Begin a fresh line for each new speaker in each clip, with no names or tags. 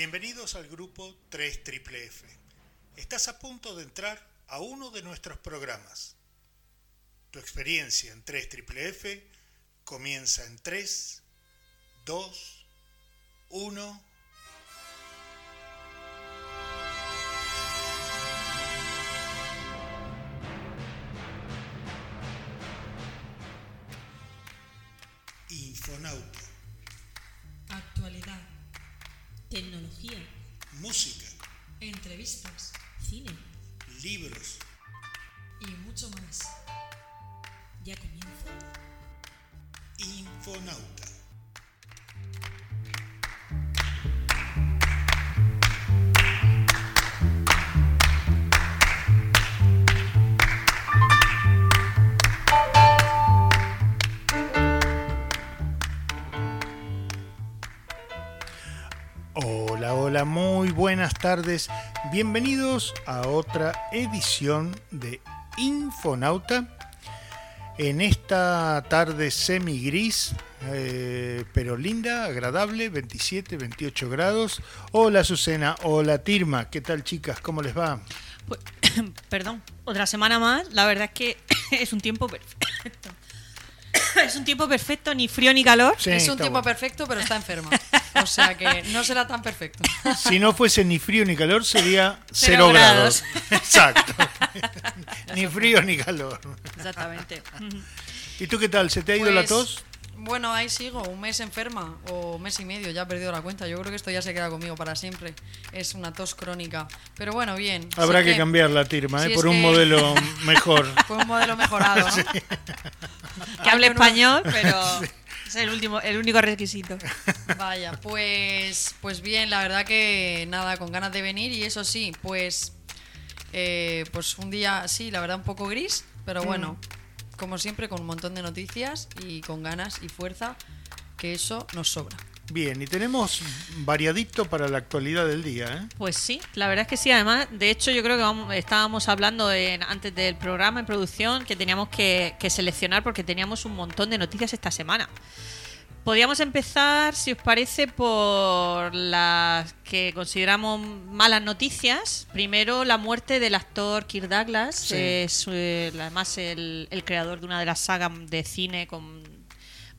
Bienvenidos al grupo 3 Triple F. Estás a punto de entrar a uno de nuestros programas. Tu experiencia en 3 Triple F comienza en 3, 2, 1. Tardes. Bienvenidos a otra edición de Infonauta. En esta tarde semi gris, eh, pero linda, agradable, 27, 28 grados. Hola Susana, hola Tirma, ¿qué tal chicas? ¿Cómo les va?
Pues, perdón, otra semana más. La verdad es que es un tiempo perfecto. Es un tiempo perfecto, ni frío ni calor.
Sí,
es un tiempo
bueno.
perfecto, pero está enferma. O sea que no será tan perfecto.
Si no fuese ni frío ni calor, sería
Cero
0 grados.
grados.
Exacto. ni frío ni calor.
Exactamente.
¿Y tú qué tal? ¿Se te ha ido la
Pues,
tos?
Bueno, ahí sigo, un mes enferma o mes y medio, ya he perdido la cuenta. Yo creo que esto ya se queda conmigo para siempre. Es una tos crónica. Pero bueno, bien.
Habrá
Sí
que cambiar la Tirma,
si
¿eh? por un
que-
modelo mejor.
Fue un modelo mejorado, ¿no?
Que hable
pero-
español, pero es el último, el único requisito.
Vaya, pues, pues bien, la verdad que nada, con ganas de venir y eso sí, pues, eh, pues un día, sí, la verdad un poco gris, pero bueno, como siempre con un montón de noticias y con ganas y fuerza, que eso nos sobra.
Bien, y tenemos variadito para la actualidad del día, ¿eh?
Pues sí, la verdad es que sí. Además, de hecho, yo creo que vamos- estábamos hablando en- antes del programa en producción que teníamos que, que seleccionar porque teníamos un montón de noticias esta semana. Podríamos empezar, si os parece, por las que consideramos malas noticias. Primero, la muerte del actor Kirk Douglas,
Sí.
es eh, además el, el creador de una de las sagas de cine con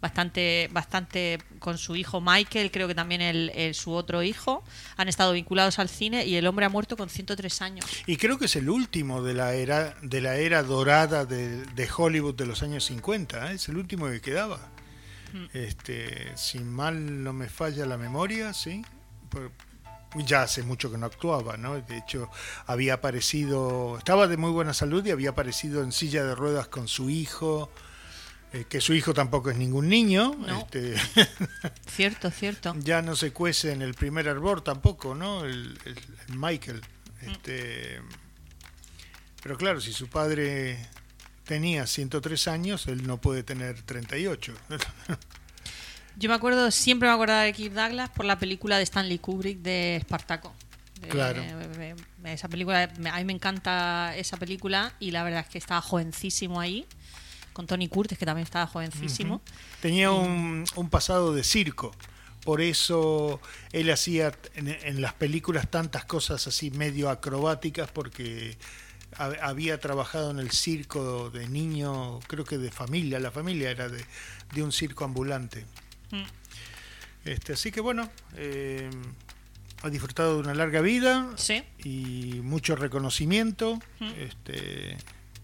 bastante, bastante con su hijo Michael, creo que también el, el- su otro hijo, han estado vinculados al cine y el hombre ha muerto con 103 años.
Y creo que es el último de la era, de la era dorada de, de Hollywood de los años 50, ¿eh? es el último que quedaba. Este, si mal no me falla la memoria, sí. Por- ya hace mucho que no actuaba, ¿no? De hecho, había aparecido, estaba de muy buena salud y había aparecido en silla de ruedas con su hijo, eh, que su hijo tampoco es ningún niño.
No.
Este,
Cierto, cierto.
ya no se cuece en el primer hervor tampoco, ¿no? El, el- el Michael. Este, pero claro, si su padre tenía 103 años, él no puede tener 38.
Yo me acuerdo, siempre me acuerdo de Kirk Douglas por la película de Stanley Kubrick de Espartaco.
Claro.
eh, Esa película, a mí me encanta esa película y la verdad es que estaba jovencísimo ahí, con Tony Curtis, que también estaba jovencísimo.
Tenía un, un pasado de circo. Por eso él hacía en, en las películas tantas cosas así medio acrobáticas porque ha- había trabajado en el circo de niño, creo que de familia, la familia era de, de un circo ambulante.
Mm.
Este, así que bueno, eh, ha disfrutado de una larga vida
Sí.
y mucho reconocimiento. Este,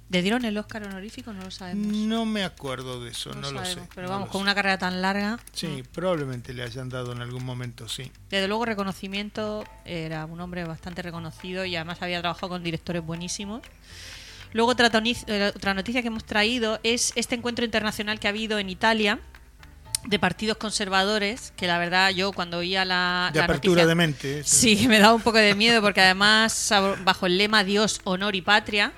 ¿Le dieron el Oscar honorífico? No lo sabemos.
no me acuerdo de eso,
No
no, lo sé.
sabemos, Pero
no
vamos, con
sé.
una carrera tan larga.
Sí, probablemente le hayan dado en algún momento, sí.
Desde luego, reconocimiento. Era un hombre bastante reconocido y además había trabajado con directores buenísimos. Luego, otra, eh, otra noticia que hemos traído es este encuentro internacional que ha habido en Italia de partidos conservadores, que la verdad yo cuando oía la,
De
la
apertura
noticia-
de mente. eso.
Sí, me daba un poco de miedo porque además bajo el lema Dios, honor y patria,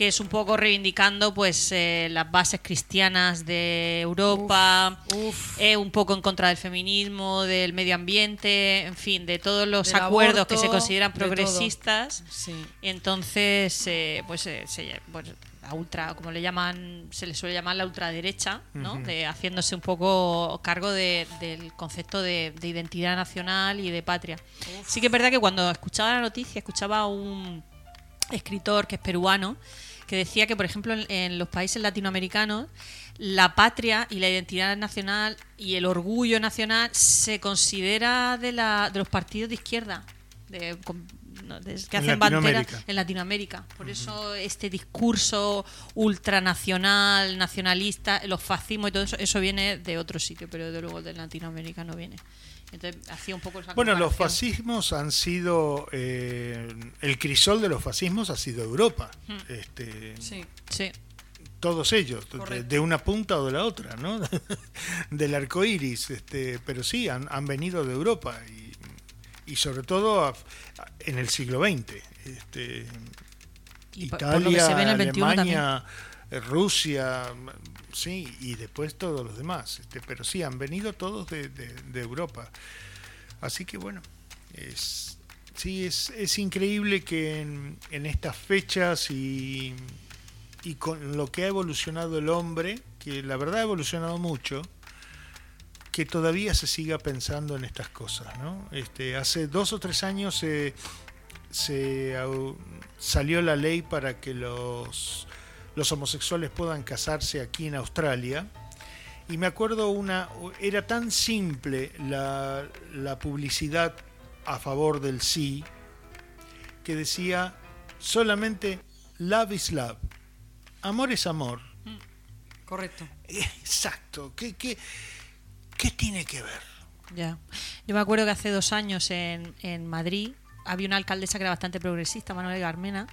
que es un poco reivindicando pues eh, las bases cristianas de Europa,
Uf.
eh, un poco en contra del feminismo, del medio ambiente, en fin, de todos los
Del
acuerdos que se consideran progresistas.
Sí.
Entonces, eh, pues, se- pues, la ultra, como le llaman, se le suele llamar la ultraderecha, ¿no? de, haciéndose un poco cargo de- del concepto de, de identidad nacional y de patria. Sí que es verdad que cuando escuchaba la noticia, escuchaba a un escritor que es peruano, que decía que, por ejemplo, en, en los países latinoamericanos, la patria y la identidad nacional y el orgullo nacional se considera de, la, de los partidos de izquierda, de, que
En
hacen
Latinoamérica.
en Latinoamérica. Por eso este discurso ultranacional, nacionalista, los fascismos y todo eso, eso viene de otro sitio, pero de luego de Latinoamérica no viene. Entonces hacía un poco esa
Bueno, los fascismos han sido. eh, el crisol de los fascismos ha sido Europa.
Hmm.
Este,
Sí.
Sí.
todos ellos, de, de una punta o de la otra, ¿no? Del arco iris. Este, pero sí, han, han venido de Europa y, y sobre todo a- a- en el siglo XX. Este,
Y
Italia,
se ve en el 21
Alemania, eh, Rusia, m- sí, y después todos los demás. Este, pero sí, han venido todos de, de- de Europa. Así que bueno, es, sí, es, es increíble que en, en estas fechas y, y con lo que ha evolucionado el hombre, que la verdad ha evolucionado mucho, que todavía se siga pensando en estas cosas. ¿no? Este, hace dos o tres años se, se au- salió la ley para que los, los homosexuales puedan casarse aquí en Australia. Y me acuerdo una, era tan simple la, la publicidad a favor del sí, que decía solamente love is love, amor es amor.
Correcto.
Exacto, ¿qué, qué, qué tiene que ver?
Ya. Yo me acuerdo que hace dos años en, en Madrid había una alcaldesa que era bastante progresista, Manuel Garmena,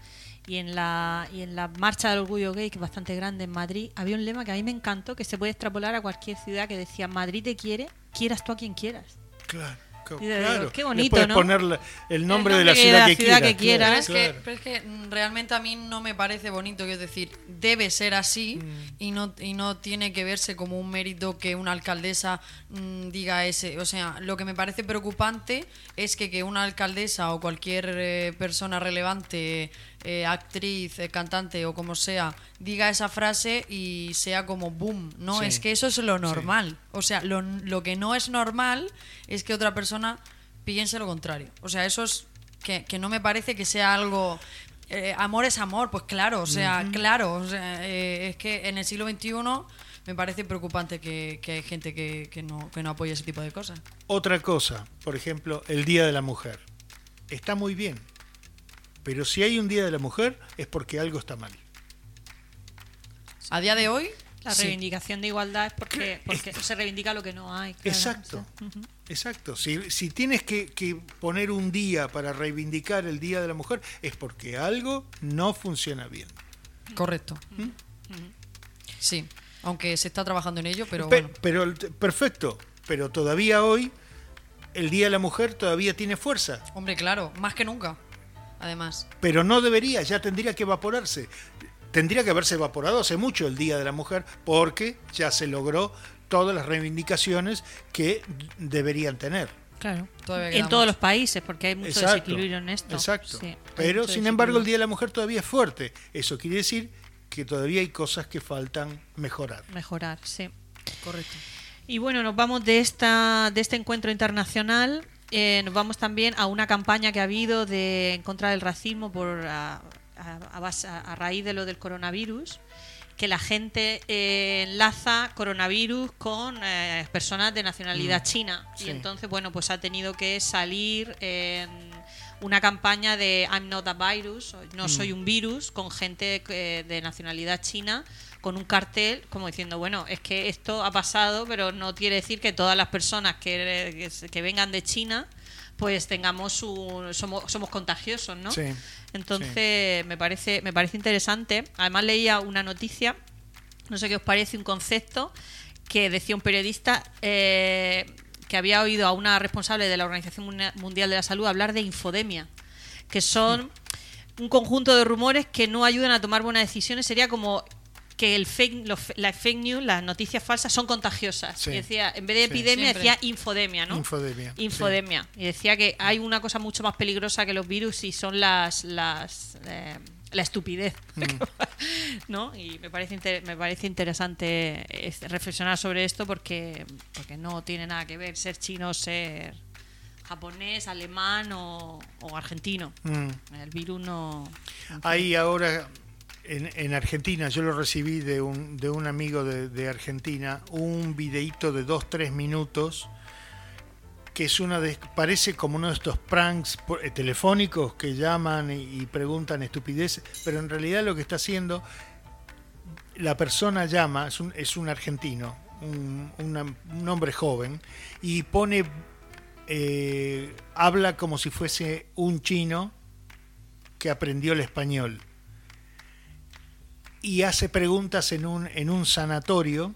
y en la y en la marcha del orgullo gay, que es bastante grande en Madrid, había un lema que a mí me encantó, que se puede extrapolar a cualquier ciudad, que decía Madrid te quiere, quieras tú a quien quieras.
Claro, claro.
qué bonito,
puedes
¿no?
poner el nombre
El
de la
nombre
ciudad,
de la
que,
ciudad
quieras,
que quieras.
claro,
Pero es, que, pero es que mm, realmente a mí no me parece bonito, es decir, debe ser así
Mm.
y, no, y no tiene que verse como un mérito que una alcaldesa mm, diga ese. O sea, lo que me parece preocupante es que, que una alcaldesa o cualquier eh, persona relevante, eh, actriz, eh, cantante o como sea, diga esa frase y sea como boom. No,
Sí.
es que eso es lo normal. O sea, lo, lo que no es normal es que otra persona piense lo contrario. O sea, eso es que, que no me parece que sea algo... eh, amor es amor, pues claro, o sea, claro. o sea, es que en el siglo XXI me parece preocupante que, que hay gente que, que no, que no apoya ese tipo de cosas.
Otra cosa, por ejemplo, el Día de la Mujer. Está muy bien, pero si hay un Día de la Mujer es porque algo está mal.
A día de hoy,
La
Sí.
reivindicación de igualdad es porque, porque se reivindica lo que no hay. claro.
Exacto, exacto. Si, si tienes que, que poner un día para reivindicar el Día de la Mujer es porque algo no funciona bien.
correcto. Sí, aunque se está trabajando en ello, pero
Pe-
bueno.
pero perfecto, pero todavía hoy el Día de la Mujer todavía tiene fuerza.
Hombre, claro, más que nunca. Además.
pero no debería, ya tendría que evaporarse. Tendría que haberse evaporado hace mucho el Día de la Mujer porque ya se logró todas las reivindicaciones que deberían tener.
Claro.
Todavía
En todos los países, porque hay mucho
Exacto.
desequilibrio en esto.
Exacto.
Sí,
pero sin embargo el. Día de la Mujer todavía es fuerte. Eso quiere decir que todavía hay cosas que faltan mejorar.
Mejorar, sí.
Correcto.
Y bueno, nos vamos de esta de este encuentro internacional. Eh, nos vamos también a una campaña que ha habido de en contra del racismo por a, a- a base- a raíz de lo del coronavirus que la gente eh, enlaza coronavirus con eh, personas de nacionalidad china.
Sí.
y entonces bueno pues ha tenido que salir en una campaña de I'm not a virus no soy un virus con gente eh, de nacionalidad china con un cartel como diciendo bueno es que esto ha pasado pero no quiere decir que todas las personas que, que vengan de China pues tengamos un, somos, somos contagiosos no
Sí,
entonces me parece me parece interesante. Además leía una noticia no sé qué os parece un concepto que decía un periodista eh, que había oído a una responsable de la Organización Mundial de la Salud hablar de infodemia, que son un conjunto de rumores que no ayudan a tomar buenas decisiones. Sería como que el fake, los, las fake news, las noticias falsas, son contagiosas.
Sí.
Y decía, en vez de
Sí.
epidemia,
Siempre.
decía infodemia, ¿no?
Infodemia, sí.
Infodemia. Y decía que hay una cosa mucho más peligrosa que los virus y son las, las, eh, la estupidez.
Mm.
¿No? Y me parece, inter- me parece interesante es- reflexionar sobre esto porque, porque no tiene nada que ver ser chino, ser japonés, alemán o, o argentino.
Mm.
El virus no.
Hay ahora en, en Argentina, yo lo recibí de un, de un amigo de, Argentina, un videíto de 2-3 minutos que es una de, parece como uno de estos pranks eh, telefónicos que llaman y, preguntan estupideces, pero en realidad lo que está haciendo, la persona llama, es un, es un argentino, un, un hombre joven, y pone, eh, habla como si fuese un chino que aprendió el español y hace preguntas en un, en un sanatorio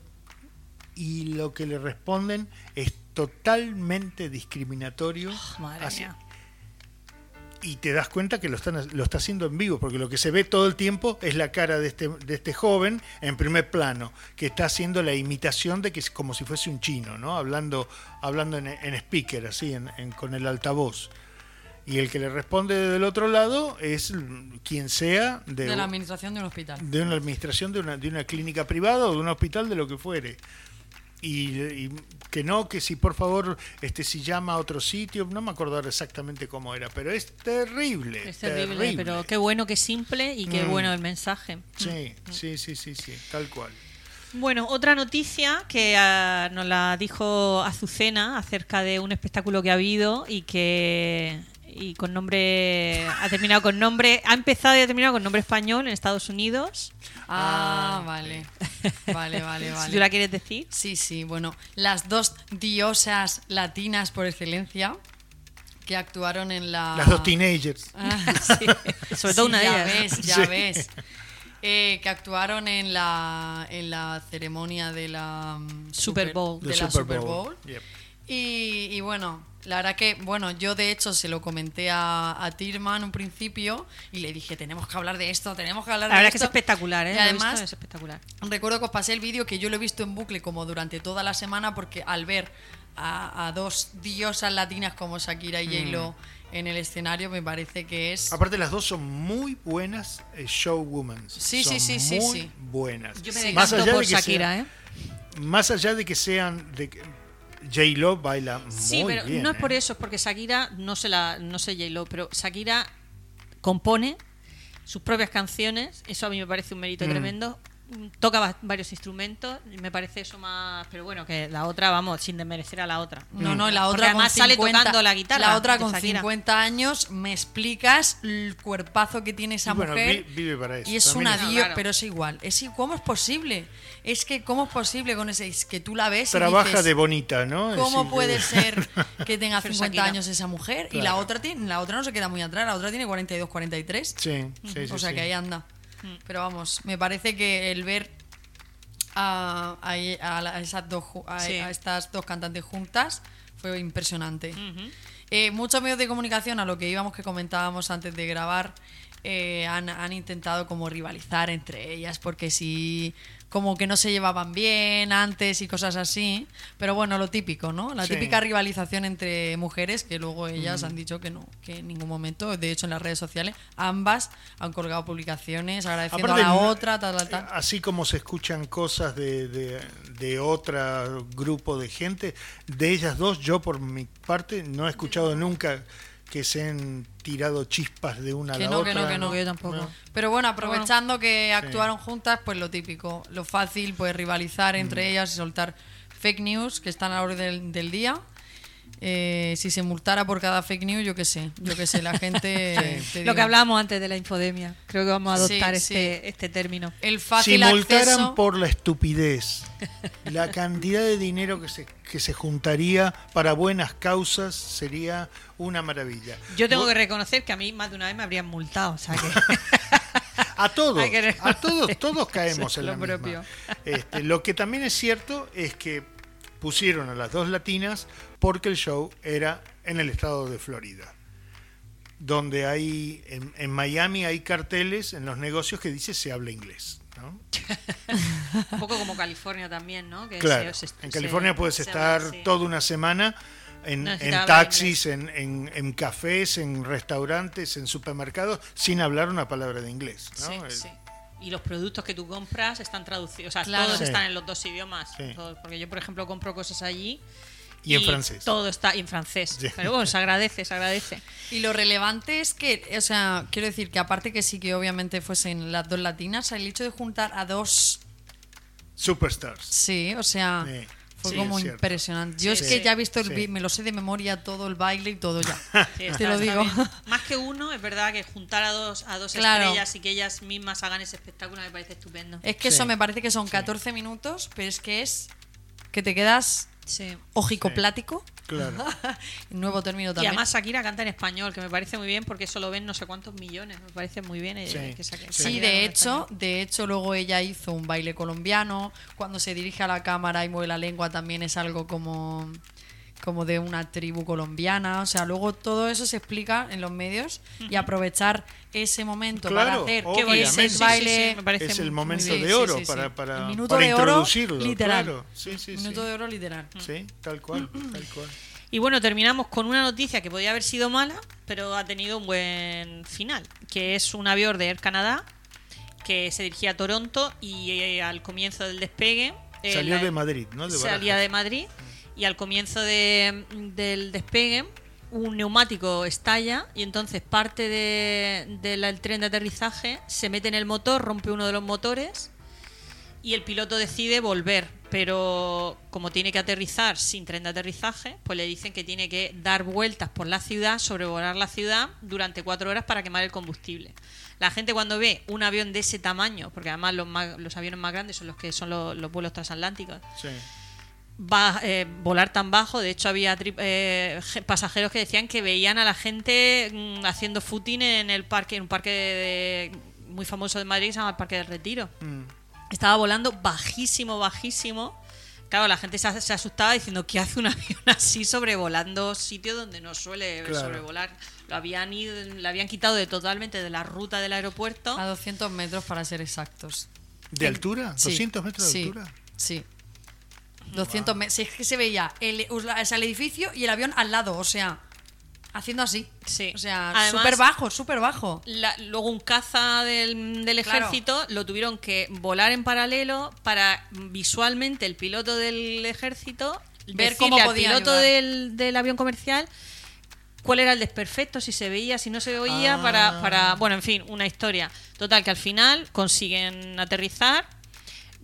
y lo que le responden es totalmente discriminatorio
Madre
hacia-
mía.
y te das cuenta que lo, están, lo está haciendo en vivo, porque lo que se ve todo el tiempo es la cara de este, de este joven en primer plano, que está haciendo la imitación de que es como si fuese un chino, ¿no? Hablando, hablando en, en speaker, así, en- en- con el altavoz. Y el que le responde del otro lado es quien sea de,
De la administración de un hospital.
de una administración de una, de una clínica privada o de un hospital de lo que fuere. Y, y que no, que si por favor, este si llama a otro sitio, no me acuerdo exactamente cómo era, pero es terrible.
Es terrible, pero qué bueno que simple y qué
Mm.
bueno el mensaje.
Sí, sí, sí, sí, sí, tal cual.
Bueno, otra noticia que ah, nos la dijo Azucena acerca de un espectáculo que ha habido y que y con nombre ha terminado con nombre ha empezado y ha terminado con nombre español en Estados Unidos.
Ah, vale. Vale, vale,
Si
vale.
tú la quieres decir.
Sí, sí, bueno, las dos diosas latinas por excelencia que actuaron en la...
Las dos teenagers.
Ah,
Sí, sobre todo
sí,
una de
ya
ellas.
ves, ya
Sí.
ves. Eh, que actuaron en la, en la ceremonia de la mm,
Super Bowl.
De
The
la
Super
Super
Bowl.
Bowl.
Yep.
Y, y bueno, la verdad que, bueno, yo de hecho se lo comenté a, a Tirman un principio y le dije, tenemos que hablar de esto, tenemos que hablar
La
de
verdad es que es
esto.
espectacular, ¿eh?
Y
visto,
además,
es espectacular.
Recuerdo que os pasé el vídeo que yo lo he visto en bucle como durante toda la semana porque al ver a, a dos diosas latinas como Shakira y J-Lo
Mm.
en el escenario me parece que es...
Aparte las dos son muy buenas eh, showwomen.
Sí,
Son
sí, sí, sí,
muy
sí.
buenas.
Yo me
Sí.
Más allá
por
de que
Shakira,
sea-
¿eh?
Más allá de que sean de que J-Lo baila
Sí,
muy
pero
bien.
no es por
¿eh?
eso, es porque Shakira, no sé, la, no sé J-Lo, pero Shakira compone sus propias canciones, eso a mí me parece un mérito
Mm.
tremendo. Toca va- varios instrumentos, y me parece eso más. Pero bueno, que la otra, vamos, sin desmerecer a la otra.
No, no, la
Porque
otra
además
con
sale
50
tocando la guitarra.
La otra con
Shakira.
50 años, me explicas el cuerpazo que tiene esa
Y bueno,
mujer.
vi- vive para eso.
Y es una
es-
No,
dio,
claro.
pero es igual. Es, ¿Cómo es posible? Es que, ¿cómo es posible con ese? Es que tú la ves y
Trabaja
dices,
de bonita, ¿no?
¿Cómo puede
que-
ser que tenga
Pero
50
Shakira.
años esa mujer? Y la otra, tiene, la otra no se queda muy atrás, la otra tiene 42, 43.
Sí, sí, sí.
o sea
sí.
que ahí anda. Pero vamos, me parece que el ver a, a- a la- a esas dos, ju- a,
Sí.
a estas dos cantantes juntas fue impresionante. Eh, muchos medios de comunicación, a lo que íbamos que comentábamos antes de grabar, eh, han, han intentado como rivalizar entre ellas, porque si como que no se llevaban bien antes y cosas así. Pero bueno, lo típico, ¿no? La
Sí.
típica rivalización entre mujeres, que luego ellas han dicho que no, que en ningún momento, de hecho en las redes sociales, ambas han colgado publicaciones agradeciendo
Aparte,
a la otra, tal, tal, tal.
Así como se escuchan cosas de, de, de otro grupo de gente, de ellas dos, yo por mi parte no he escuchado nunca que se han tirado chispas de una
Que
a la
no, que no, que no.
Yo tampoco.
No.
Pero bueno, aprovechando que actuaron juntas, pues lo típico, lo fácil, pues rivalizar
Mm.
entre ellas y soltar fake news que están a la orden del, del día. Eh, si se multara por cada fake news, yo qué sé, yo qué sé, la gente... te
Lo que hablábamos antes de la infodemia. Creo que vamos a adoptar
sí.
este, este término.
El
Si
fácil
multaran
acceso...
por la estupidez, la cantidad de dinero que se, que se juntaría para buenas causas sería una maravilla.
Yo tengo que reconocer que a mí más de una vez me habrían multado. O sea que.
A todos, a todos, todos caemos en
lo
la misma.
propio.
Este, lo que también es cierto es que pusieron a las dos latinas porque el show era en el estado de Florida, donde hay en, en Miami hay carteles en los negocios que dice se habla inglés. ¿no?
Un poco como California también, ¿no? Que
Claro,
se- se-
en
se-
California puedes
se
estar
habla
toda una semana en, taxis, en, en- en cafés, en restaurantes, en supermercados, sin hablar una palabra de inglés. ¿no?
Sí, sí. Y los productos que tú compras están traducidos, o sea,
Claro.
todos
Sí.
están en los dos idiomas.
Sí.
Todos, porque yo, por ejemplo, compro cosas allí.
Y en francés.
Todo está y en francés. Pero bueno, se agradece, se agradece.
Y lo relevante es que, o sea, quiero decir que aparte que sí que obviamente fuesen las dos latinas, el hecho de juntar a dos,
Superstars.
sí, o sea, fue
sí,
como impresionante. Yo
Sí,
es que ya he visto el me lo sé de memoria todo el baile y todo ya. Te
está-
lo digo.
Más que uno, es verdad que juntar a dos, a dos
Claro.
estrellas y que ellas mismas hagan ese espectáculo me parece estupendo.
Es que eso me parece que son 14 minutos, pero es que es que te quedas
Sí.
ojicoplático.
Claro.
Nuevo término
Y
también.
además Shakira canta en español, que me parece muy bien porque eso lo ven no sé cuántos millones. Me parece muy bien. eh,
Sí.
que saque-
Sí,
de hecho,
español.
de hecho luego ella hizo un baile colombiano. Cuando se dirige a la cámara y mueve la lengua también es algo como como de una tribu colombiana, o sea, luego todo eso se explica en los medios y aprovechar ese momento para
Claro,
hacer
Qué
bonito.
ese
Sí, sí,
baile
sí, me parece
es el momento de
Sí,
oro
sí, sí.
para, para,
El minuto
para
de oro
introducirlo.
literal.
Claro. Sí, sí, sí.
minuto de oro literal.
Sí, tal cual, tal cual.
Y bueno, terminamos con una noticia que podía haber sido mala, pero ha tenido un buen final, que es un avión de Air Canada que se dirigía a Toronto y eh, al comienzo del despegue... eh,
Salió
la-
de Madrid, ¿no? De
salía de Madrid y al comienzo de- del despegue un neumático estalla y entonces parte de- del tren de aterrizaje se mete en el motor, rompe uno de los motores y el piloto decide volver, pero como tiene que aterrizar sin tren de aterrizaje, pues le dicen que tiene que dar vueltas por la ciudad, sobrevolar la ciudad durante cuatro horas para quemar el combustible. La gente cuando ve un avión de ese tamaño, porque además los, más- los aviones más grandes son los que son los, los vuelos transatlánticos,
Sí.
Va, eh, volar tan bajo. De hecho, había tri- eh, pasajeros que decían que veían a la gente mm, haciendo footing en el parque, en un parque de- de- muy famoso de Madrid que se llama el Parque del Retiro.
Mm.
Estaba volando bajísimo, bajísimo. Claro, la gente se, as- se asustaba diciendo ¿qué hace un avión así sobrevolando sitios donde no suele
Claro.
sobrevolar? Lo habían ido, le habían quitado de totalmente de la ruta del aeropuerto.
A 200 metros para ser exactos.
¿De altura?
Sí,
¿200 metros de
sí,
altura?
Sí. 200 metros. Si es que se veía el, o sea, el edificio y el avión al lado, o sea, haciendo así.
Sí.
O sea, súper bajo, súper bajo.
La- luego un caza del, del
Claro.
ejército lo tuvieron que volar en paralelo para visualmente el piloto del ejército
Ver cómo
al
podía
piloto
ayudar.
del, del avión comercial cuál era el desperfecto, si se veía, si no se veía,
Ah.
para, para, bueno, en fin, una historia. Total, que al final consiguen aterrizar.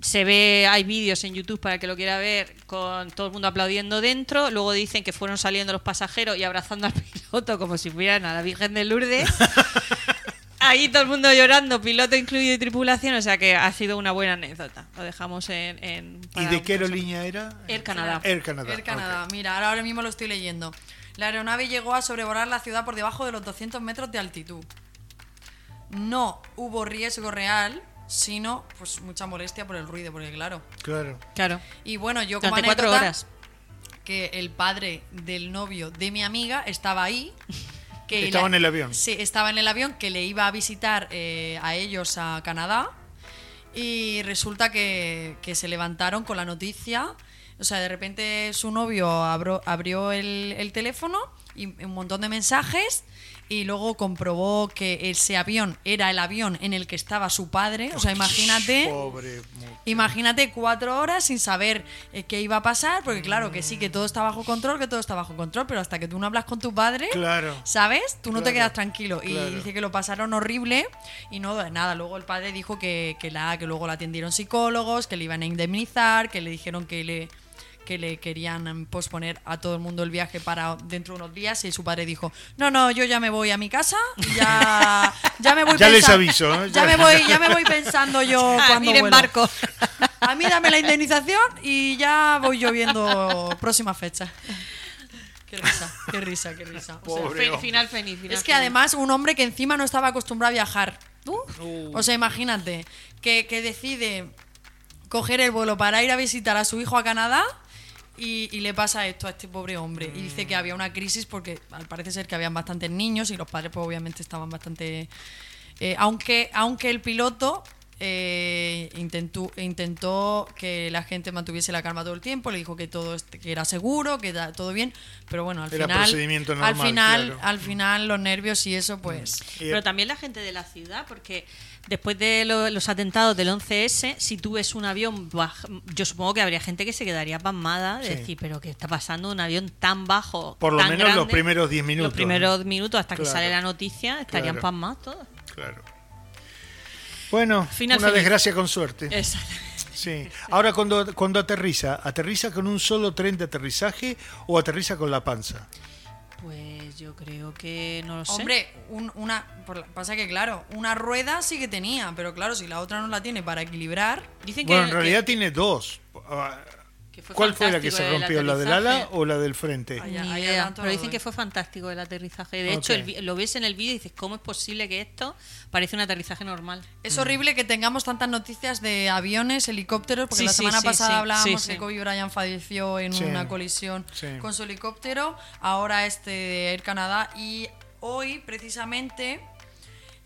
Se ve, hay vídeos en YouTube para el que lo quiera ver, con todo el mundo aplaudiendo dentro. Luego dicen que fueron saliendo los pasajeros y abrazando al piloto como si fueran a la Virgen de Lourdes. Ahí todo el mundo llorando, piloto incluido y tripulación, o sea que ha sido una buena anécdota. Lo dejamos en. en-
¿Y de qué aerolínea era?
Air Canada.
Air Canada.
Air Canada.
ok.
Mira, ahora, ahora mismo lo estoy leyendo. La aeronave llegó a sobrevolar la ciudad por debajo de los 200 metros de altitud. No hubo riesgo real, sino pues mucha molestia por el ruido, porque claro.
Claro.
Claro.
Y bueno, yo como
Durante cuatro
anécdota,
horas.
que el padre del novio de mi amiga estaba ahí. Que
Estaba en el avión.
Sí, estaba en el avión que le iba a visitar eh, a ellos a Canadá. Y resulta que, que se levantaron con la noticia. O sea, de repente su novio abro- abrió el, el teléfono y un montón de mensajes. Y luego comprobó que ese avión era el avión en el que estaba su padre. O sea, imagínate.
Pobre.
Imagínate cuatro horas sin saber eh, qué iba a pasar, porque claro que sí, que todo está bajo control, que todo está bajo control, pero hasta que tú no hablas con tu padre,
Claro.
¿sabes? Tú no te quedas tranquilo. Y dice que lo pasaron horrible y no, nada. Luego el padre dijo que, que, la, que luego la atendieron psicólogos, que le iban a indemnizar, que le dijeron que le que le querían mm, posponer a todo el mundo el viaje para dentro de unos días y su padre dijo no no yo ya me voy a mi casa y ya ya me voy
Ya les aviso, ¿no?
ya me voy ya me voy pensando yo
Ah,
cuando
miren,
vuelo.
Marco.
A mí dame la indemnización y ya voy yo viendo próxima fecha. Qué risa, qué risa, qué risa. O sea,
Fe- final feliz. final
es que
feliz.
además un hombre que encima no estaba acostumbrado a viajar.
Uh.
O sea, imagínate, que, que decide coger el vuelo para ir a visitar a su hijo a Canadá y, y le pasa esto a este pobre hombre. Y dice que había una crisis porque al parece ser que habían bastantes niños y los padres pues obviamente estaban bastante... eh, aunque, aunque el piloto eh, intentó, intentó que la gente mantuviese la calma todo el tiempo, le dijo que todo que era seguro, que da- todo bien, pero bueno, al
Era
final,
procedimiento
al
normal,
final,
claro.
al final los nervios y eso, pues,
Y-
Pero también la gente de la ciudad, porque después de lo- los atentados del 11S, si tú ves un avión, baj- yo supongo que habría gente que se quedaría pasmada de
Sí.
decir, pero ¿qué está pasando? Un avión tan bajo.
Por lo
tan
menos los primeros 10 minutos,
Los primeros minutos hasta que sale la noticia, estarían
Claro.
pasmados todos.
Claro. Bueno,
Final
una
feliz.
desgracia con suerte.
Exacto.
Sí. Ahora cuando, cuando aterriza, ¿aterriza con un solo tren de aterrizaje o aterriza con la panza?
Pues yo creo que no lo sé.
hombre, un- una, por la- pasa que claro, una rueda sí que tenía, pero claro, si la otra no la tiene para equilibrar,
Dicen
Bueno,
que,
en realidad
que-
tiene dos.
Que fue
¿Cuál fue la que se rompió? ¿La del ala o la del frente?
Ay,
Ni idea, pero dicen que fue fantástico el aterrizaje. De hecho, el lo ves en el vídeo y dices, ¿cómo es posible que esto parece un aterrizaje normal?
Es horrible que tengamos tantas noticias de aviones, helicópteros, porque
Sí,
la semana
sí,
pasada
sí,
hablábamos
sí,
que. Kobe Bryant falleció en
Sí,
una colisión
sí.
con su helicóptero, ahora este de Air Canadá y hoy precisamente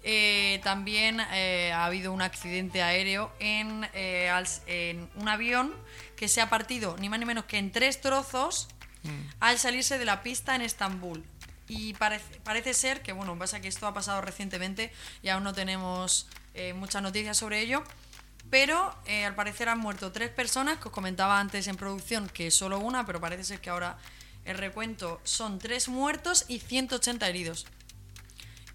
eh, también eh, ha habido un accidente aéreo en, eh, en un avión que se ha partido ni más ni menos que en tres trozos al salirse de la pista en Estambul. Y parece, parece ser que, bueno, pasa que esto ha pasado recientemente y aún no tenemos eh, muchas noticias sobre ello. Pero eh, al parecer han muerto tres personas, que os comentaba antes en producción que solo una, pero parece ser que ahora el recuento son tres muertos y 180 heridos.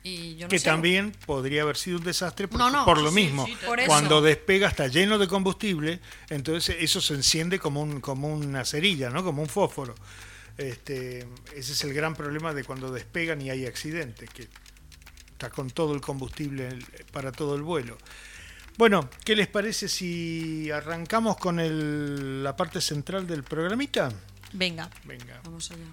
Y yo no
que
sé,
también podría haber sido un desastre por,
No, no,
por lo
sí,
mismo.
sí, por eso.
Cuando despega está lleno de combustible, entonces eso se enciende como, un, como una cerilla, ¿no? como un fósforo. Este, ese es el gran problema de cuando despegan y hay accidentes, que está con todo el combustible para todo el vuelo. Bueno, ¿qué les parece si arrancamos con el- la parte central del programita?
Venga.
Venga.
Vamos allá.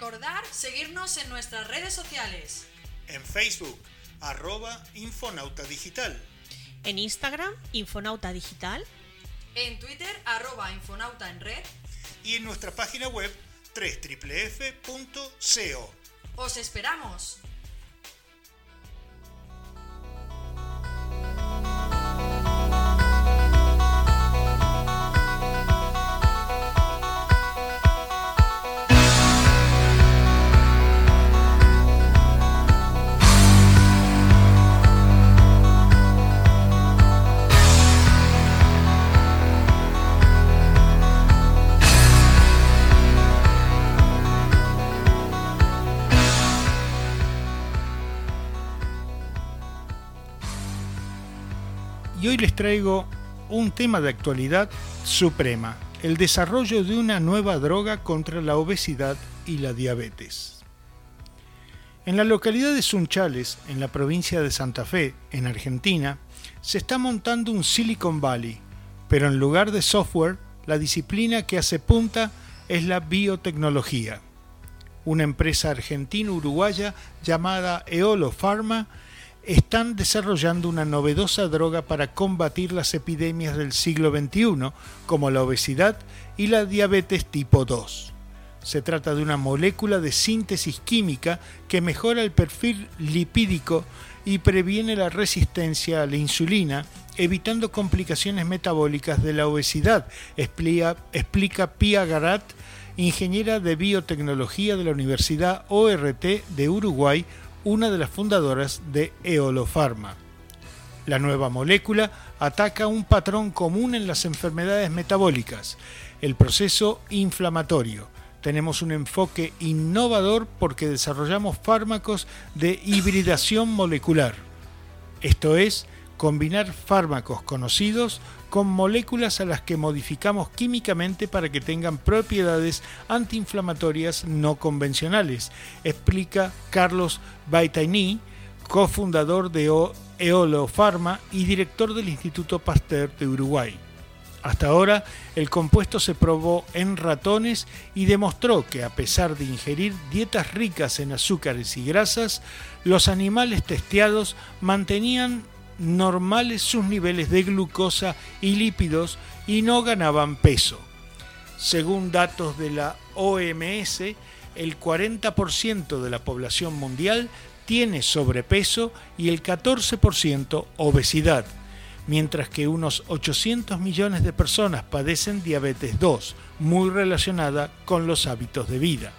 Recordar seguirnos en nuestras redes sociales.
En Facebook, arroba Infonauta Digital.
En Instagram, Infonauta Digital.
En Twitter, arroba Infonauta en red.
y en nuestra página web www.co.
¡Os esperamos!
Les traigo un tema de actualidad suprema, el desarrollo de una nueva droga contra la obesidad y la diabetes. En la localidad de Sunchales, en la provincia de Santa Fe, en Argentina, se está montando un Silicon Valley, pero en lugar de software, la disciplina que hace punta es la biotecnología. Una empresa argentino-uruguaya llamada Eolo Pharma están desarrollando una novedosa droga para combatir las epidemias del siglo XXI, como la obesidad y la diabetes tipo 2. Se trata de una molécula de síntesis química que mejora el perfil lipídico y previene la resistencia a la insulina, evitando complicaciones metabólicas de la obesidad, explica, Pia Garat, ingeniera de biotecnología de la Universidad ORT de Uruguay, una de las fundadoras de Eolofarma. La nueva molécula ataca un patrón común en las enfermedades metabólicas, el proceso inflamatorio. Tenemos un enfoque innovador porque desarrollamos fármacos de hibridación molecular. Esto es, combinar fármacos conocidos con moléculas a las que modificamos químicamente para que tengan propiedades antiinflamatorias no convencionales, explica Carlos Baitaini, cofundador de Eolo Pharma y director del Instituto Pasteur de Uruguay. Hasta ahora, el compuesto se probó en ratones y demostró que a pesar de ingerir dietas ricas en azúcares y grasas, los animales testeados mantenían normales sus niveles de glucosa y lípidos y no ganaban peso. Según datos de la OMS, el 40% de la población mundial tiene sobrepeso y el 14% obesidad, mientras que unos 800 millones de personas padecen diabetes 2, muy relacionada con los hábitos de vida.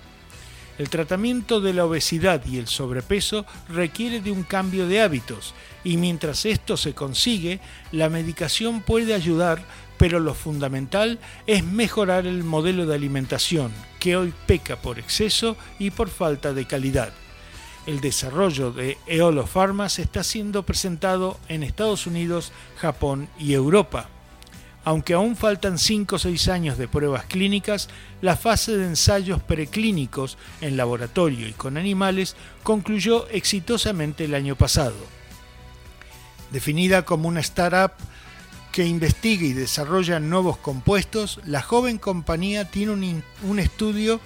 El tratamiento de la obesidad y el sobrepeso requiere de un cambio de hábitos y mientras esto se consigue, la medicación puede ayudar, pero lo fundamental es mejorar el modelo de alimentación, que hoy peca por exceso y por falta de calidad. El desarrollo de Eolo está siendo presentado en Estados Unidos, Japón y Europa. Aunque aún faltan 5 o 6 años de pruebas clínicas, la fase de ensayos preclínicos en laboratorio y con animales concluyó exitosamente el año pasado. Definida como una startup que investiga y desarrolla nuevos compuestos, la joven compañía tiene un, un estudio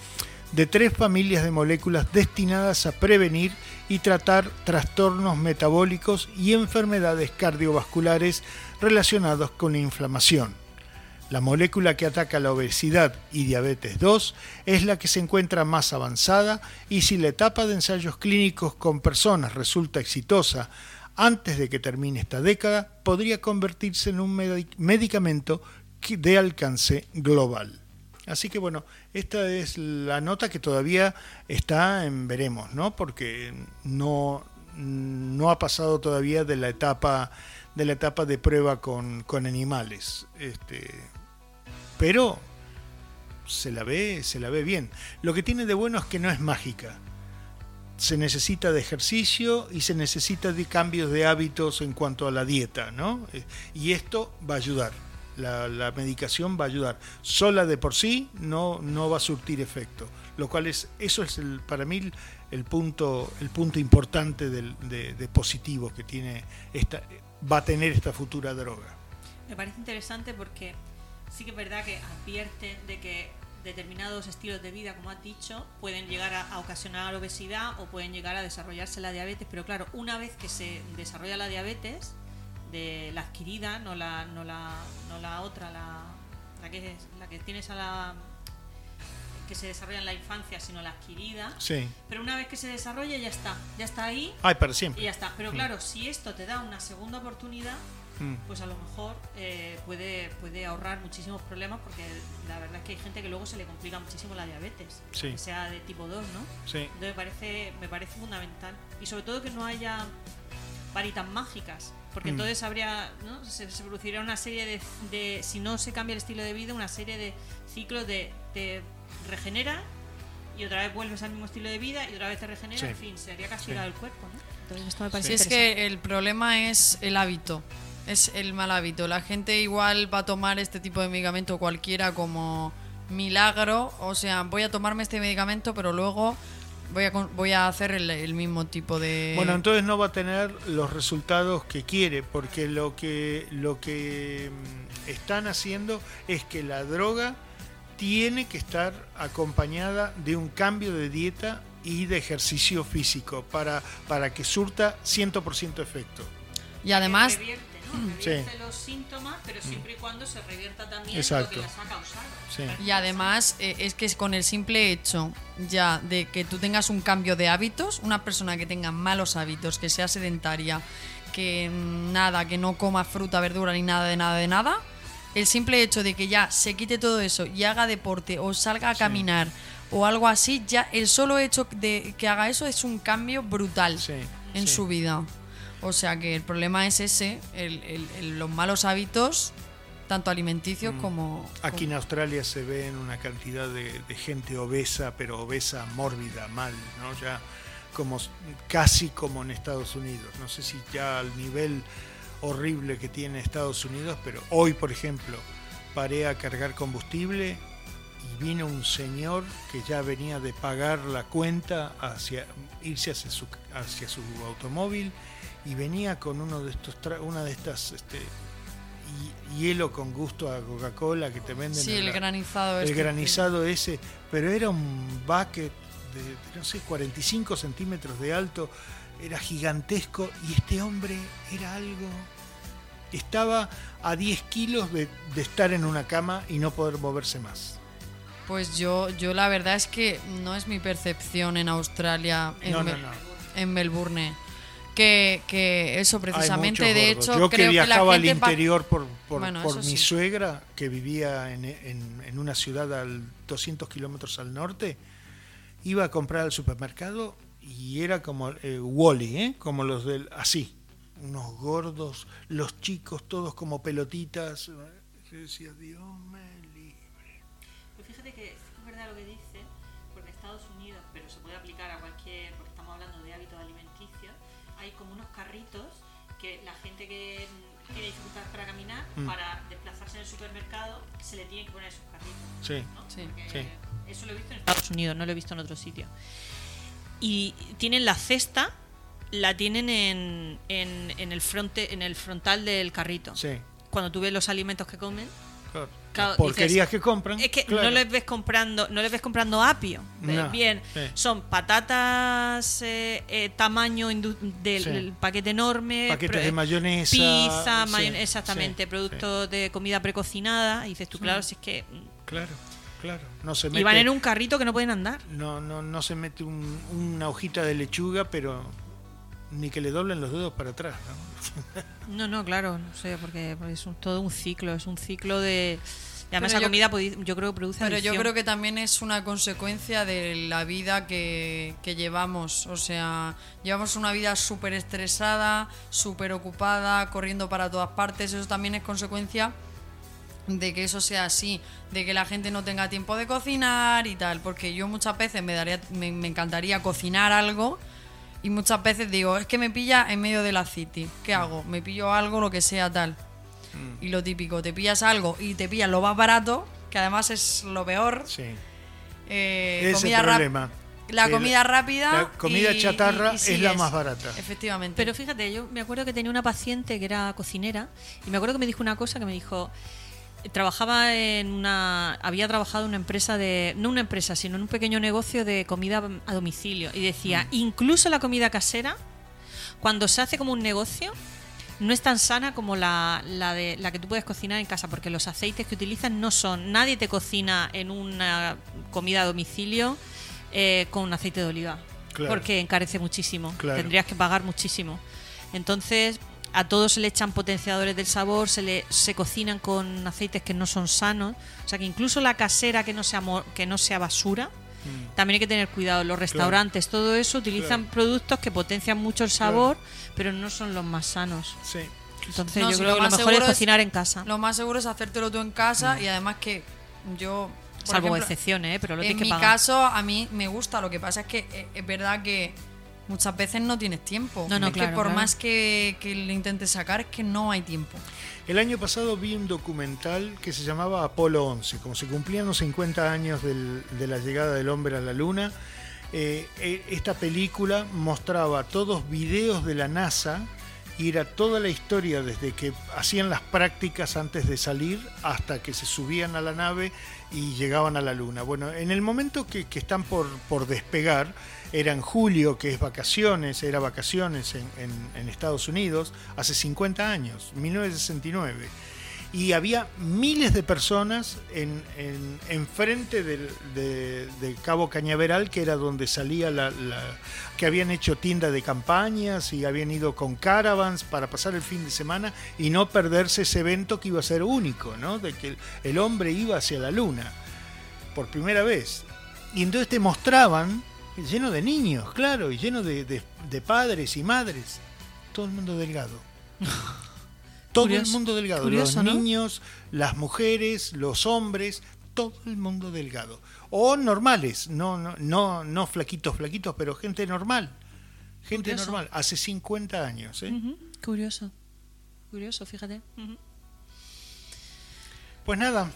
de tres familias de moléculas destinadas a prevenir y tratar trastornos metabólicos y enfermedades cardiovasculares relacionados con la inflamación. La molécula que ataca la obesidad y diabetes 2 es la que se encuentra más avanzada y si la etapa de ensayos clínicos con personas resulta exitosa antes de que termine esta década, podría convertirse en un medicamento de alcance global. Así que bueno, esta es la nota que todavía está en veremos, ¿no? Porque no, no ha pasado todavía de la etapa de la etapa de prueba con, con animales. Este, pero se la ve, se la ve bien. Lo que tiene de bueno es que no es mágica. Se necesita de ejercicio y se necesita de cambios de hábitos en cuanto a la dieta, ¿no? Y esto va a ayudar. La, medicación va a ayudar. Sola de por sí no, no va a surtir efecto. Lo cual es, eso es el, para mí el punto, el punto importante de, de positivo que tiene esta, va a tener esta futura droga.
Me parece interesante porque sí que es verdad que advierte de que determinados estilos de vida, como has dicho, pueden llegar a, ocasionar obesidad o pueden llegar a desarrollarse la diabetes, pero claro, una vez que se desarrolla la diabetes, de la adquirida, no la, no la, no la otra, la, la, que, la que tienes a la que se desarrolla en la infancia, sino la adquirida.
Sí.
Pero una vez que se desarrolla ya está, ya está ahí.
Ay, para siempre.
Y ya está. Pero claro, si esto te da una segunda oportunidad,
Mm.
pues a lo mejor eh, puede, puede ahorrar muchísimos problemas porque la verdad es que hay gente que luego se le complica muchísimo la diabetes,
Sí.
que sea de tipo 2, ¿no?
Sí.
Entonces me parece, me parece fundamental. Y sobre todo que no haya varitas mágicas, porque
Mm.
entonces habría, ¿no? se, se produciría una serie de, de, si no se cambia el estilo de vida, una serie de ciclos de, te regenera y otra vez vuelves al mismo estilo de vida y otra vez te regenera,
Sí.
en fin, sería
Sí.
castigado el cuerpo, ¿no? Entonces esto me parece
Si es que el problema es el hábito, es el mal hábito. La gente igual va a tomar este tipo de medicamento cualquiera como milagro, o sea, voy a tomarme este medicamento, pero luego voy a, con- voy a hacer el, el mismo tipo de...
Bueno, entonces no va a tener los resultados que quiere, porque lo que, lo que mm, están haciendo es que la droga tiene que estar acompañada de un cambio de dieta y de ejercicio físico para, para que surta 100% efecto.
y además,
revierte, ¿no?
Sí.
Revierte los síntomas, pero siempre y cuando se revierta también
Exacto.
lo que las ha causado.
Sí.
y además eh, es que es con el simple hecho ya de que tú tengas un cambio de hábitos, una persona que tenga malos hábitos, que sea sedentaria, que mm, nada, que no coma fruta, verdura ni nada de nada de nada, el simple hecho de que ya se quite todo eso y haga deporte o salga a caminar o algo así, ya el solo hecho de que haga eso es un cambio brutal
Sí,
en
sí.
su vida. O sea que el problema es ese, el- el- el- los malos hábitos, tanto alimenticios
Mm.
como...
Aquí en Australia se ven una cantidad de, de gente obesa, pero obesa mórbida, mal, ¿no? Ya como casi como en Estados Unidos. No sé si ya al nivel horrible que tiene Estados Unidos, pero hoy, por ejemplo, paré a cargar combustible y vino un señor que ya venía de pagar la cuenta hacia irse hacia su, hacia su automóvil y venía con uno de estos una de estas este, hi- hielo con gusto a Coca-Cola que te venden
Sí, el granizado.
el
este.
granizado ese, pero era un bucket de, de, no sé, 45 centímetros de alto, era gigantesco y este hombre era algo... Estaba a 10 kilos de, de estar en una cama y no poder moverse más.
Pues yo, yo la verdad es que no es mi percepción en Australia, en,
No, no,
Mel-
no.
en Melbourne, que, que eso precisamente, de hecho,
yo que
creo que la
viajaba al interior por, por,
Bueno,
por
eso
mi
sí.
suegra, que vivía en, en- en una ciudad al 200 kilómetros al norte, iba a comprar al supermercado y era como eh, Wally, ¿eh? como los del así, unos gordos, los chicos todos como pelotitas. Yo decía, Dios me libre.
Pero fíjate que es verdad lo que dice, porque en Estados Unidos, pero se puede aplicar a cualquier, porque estamos hablando de hábitos alimenticios, hay como unos carritos que la gente que tiene dificultad para caminar,
Mm.
para desplazarse en el supermercado, se le tiene que poner esos carritos.
Sí.
¿no?
Sí.
Sí.
Eso lo he visto en Estados Unidos, no lo he visto en otro sitio. Y tienen la cesta, la tienen en, en, en el, fronte, en el frontal del carrito.
Sí.
Cuando tú ves los alimentos que comen,
Claro.
Claro,
Las porquerías
dices,
que compran.
es que
claro.
no les ves comprando, no les ves comprando apio. Eh,
No,
Bien,
sí.
son patatas eh, eh, tamaño del,
Sí.
del paquete enorme,
Paquetes de mayonesa,
pizza,
sí,
exactamente, productos de comida precocinada. Y dices tú, claro, si es que
Claro, claro. No se
y van en un carrito que no pueden andar.
no, no, no se mete un- una hojita de lechuga, pero ni que le doblen los dedos para atrás. ¿no?
No, no, claro, no sé, porque, es un- todo un ciclo, es un ciclo de. y además,
Pero yo-
comida yo creo que produce
Pero yo creo que también es una consecuencia de la vida que, que llevamos. O sea, llevamos una vida súper estresada, súper ocupada, corriendo para todas partes. Eso también es consecuencia de que eso sea así, de que la gente no tenga tiempo de cocinar y tal. Porque yo muchas veces me, daría, me, me encantaría cocinar algo y muchas veces digo, es que me pilla en medio de la city. ¿Qué hago? Me pillo algo, lo que sea tal. Y lo típico, te pillas algo y te pillas lo más barato, que además es lo peor.
Sí.
Eh,
Ese
comida
problema.
La comida rápida.
La comida
y-
chatarra
y- y sí
es la más barata.
Efectivamente.
Pero fíjate, yo me acuerdo que tenía una paciente que era cocinera y me acuerdo que me dijo una cosa que me dijo, trabajaba en una, había trabajado en una empresa de, no una empresa, sino en un pequeño negocio de comida a domicilio y decía, incluso la comida casera, cuando se hace como un negocio, no es tan sana como la, la de la que tú puedes cocinar en casa, porque los aceites que utilizan no son, nadie te cocina en una comida a domicilio eh, con aceite de oliva,
Claro.
porque encarece muchísimo,
Claro.
tendrías que pagar muchísimo. Entonces, a todos se le echan potenciadores del sabor, se le se cocinan con aceites que no son sanos, o sea que incluso la casera que no sea que no sea basura,
Mm.
también hay que tener cuidado. Los restaurantes, todo eso utilizan
Claro.
productos que potencian mucho el sabor, pero no son los más sanos.
Sí.
Entonces
No,
yo creo
lo
que lo mejor es cocinar en casa.
Lo más seguro es hacértelo tú en casa y además que yo. por
Salvo
ejemplo,
excepciones, ¿eh? pero lo
En
tienes que
mi
pagar.
caso, a mí me gusta. Lo que pasa es que eh, es verdad que muchas veces no tienes tiempo.
No, no,
es
claro,
que por
claro.
más que, que le intentes sacar, es que no hay tiempo.
El año pasado vi un documental que se llamaba Apolo 11, como se cumplían los 50 años del- de la llegada del hombre a la luna. eh, eh, esta película mostraba todos videos de la NASA y era toda la historia desde que hacían las prácticas antes de salir hasta que se subían a la nave y llegaban a la luna. Bueno, en el momento que, que están por, por despegar, era en julio, que es vacaciones, era vacaciones en, Estados Unidos, hace 50 años, 1969. Y había miles de personas en, en, del, de, de Cabo Cañaveral, que era donde salía la, la- que habían hecho tienda de campañas y habían ido con caravans para pasar el fin de semana y no perderse ese evento que iba a ser único, ¿no? De que el hombre iba hacia la luna por primera vez. Y entonces te mostraban lleno de niños, claro, y lleno de, de- de padres y madres. Todo el mundo delgado. Todo el mundo delgado.
Curioso,
los
¿no?
niños, las mujeres, los hombres, todo el mundo delgado. O normales, no, no, no, no flaquitos, flaquitos, pero gente normal. Gente
Curioso.
normal, hace 50 años. ¿eh?
Curioso. Curioso, fíjate.
Pues nada,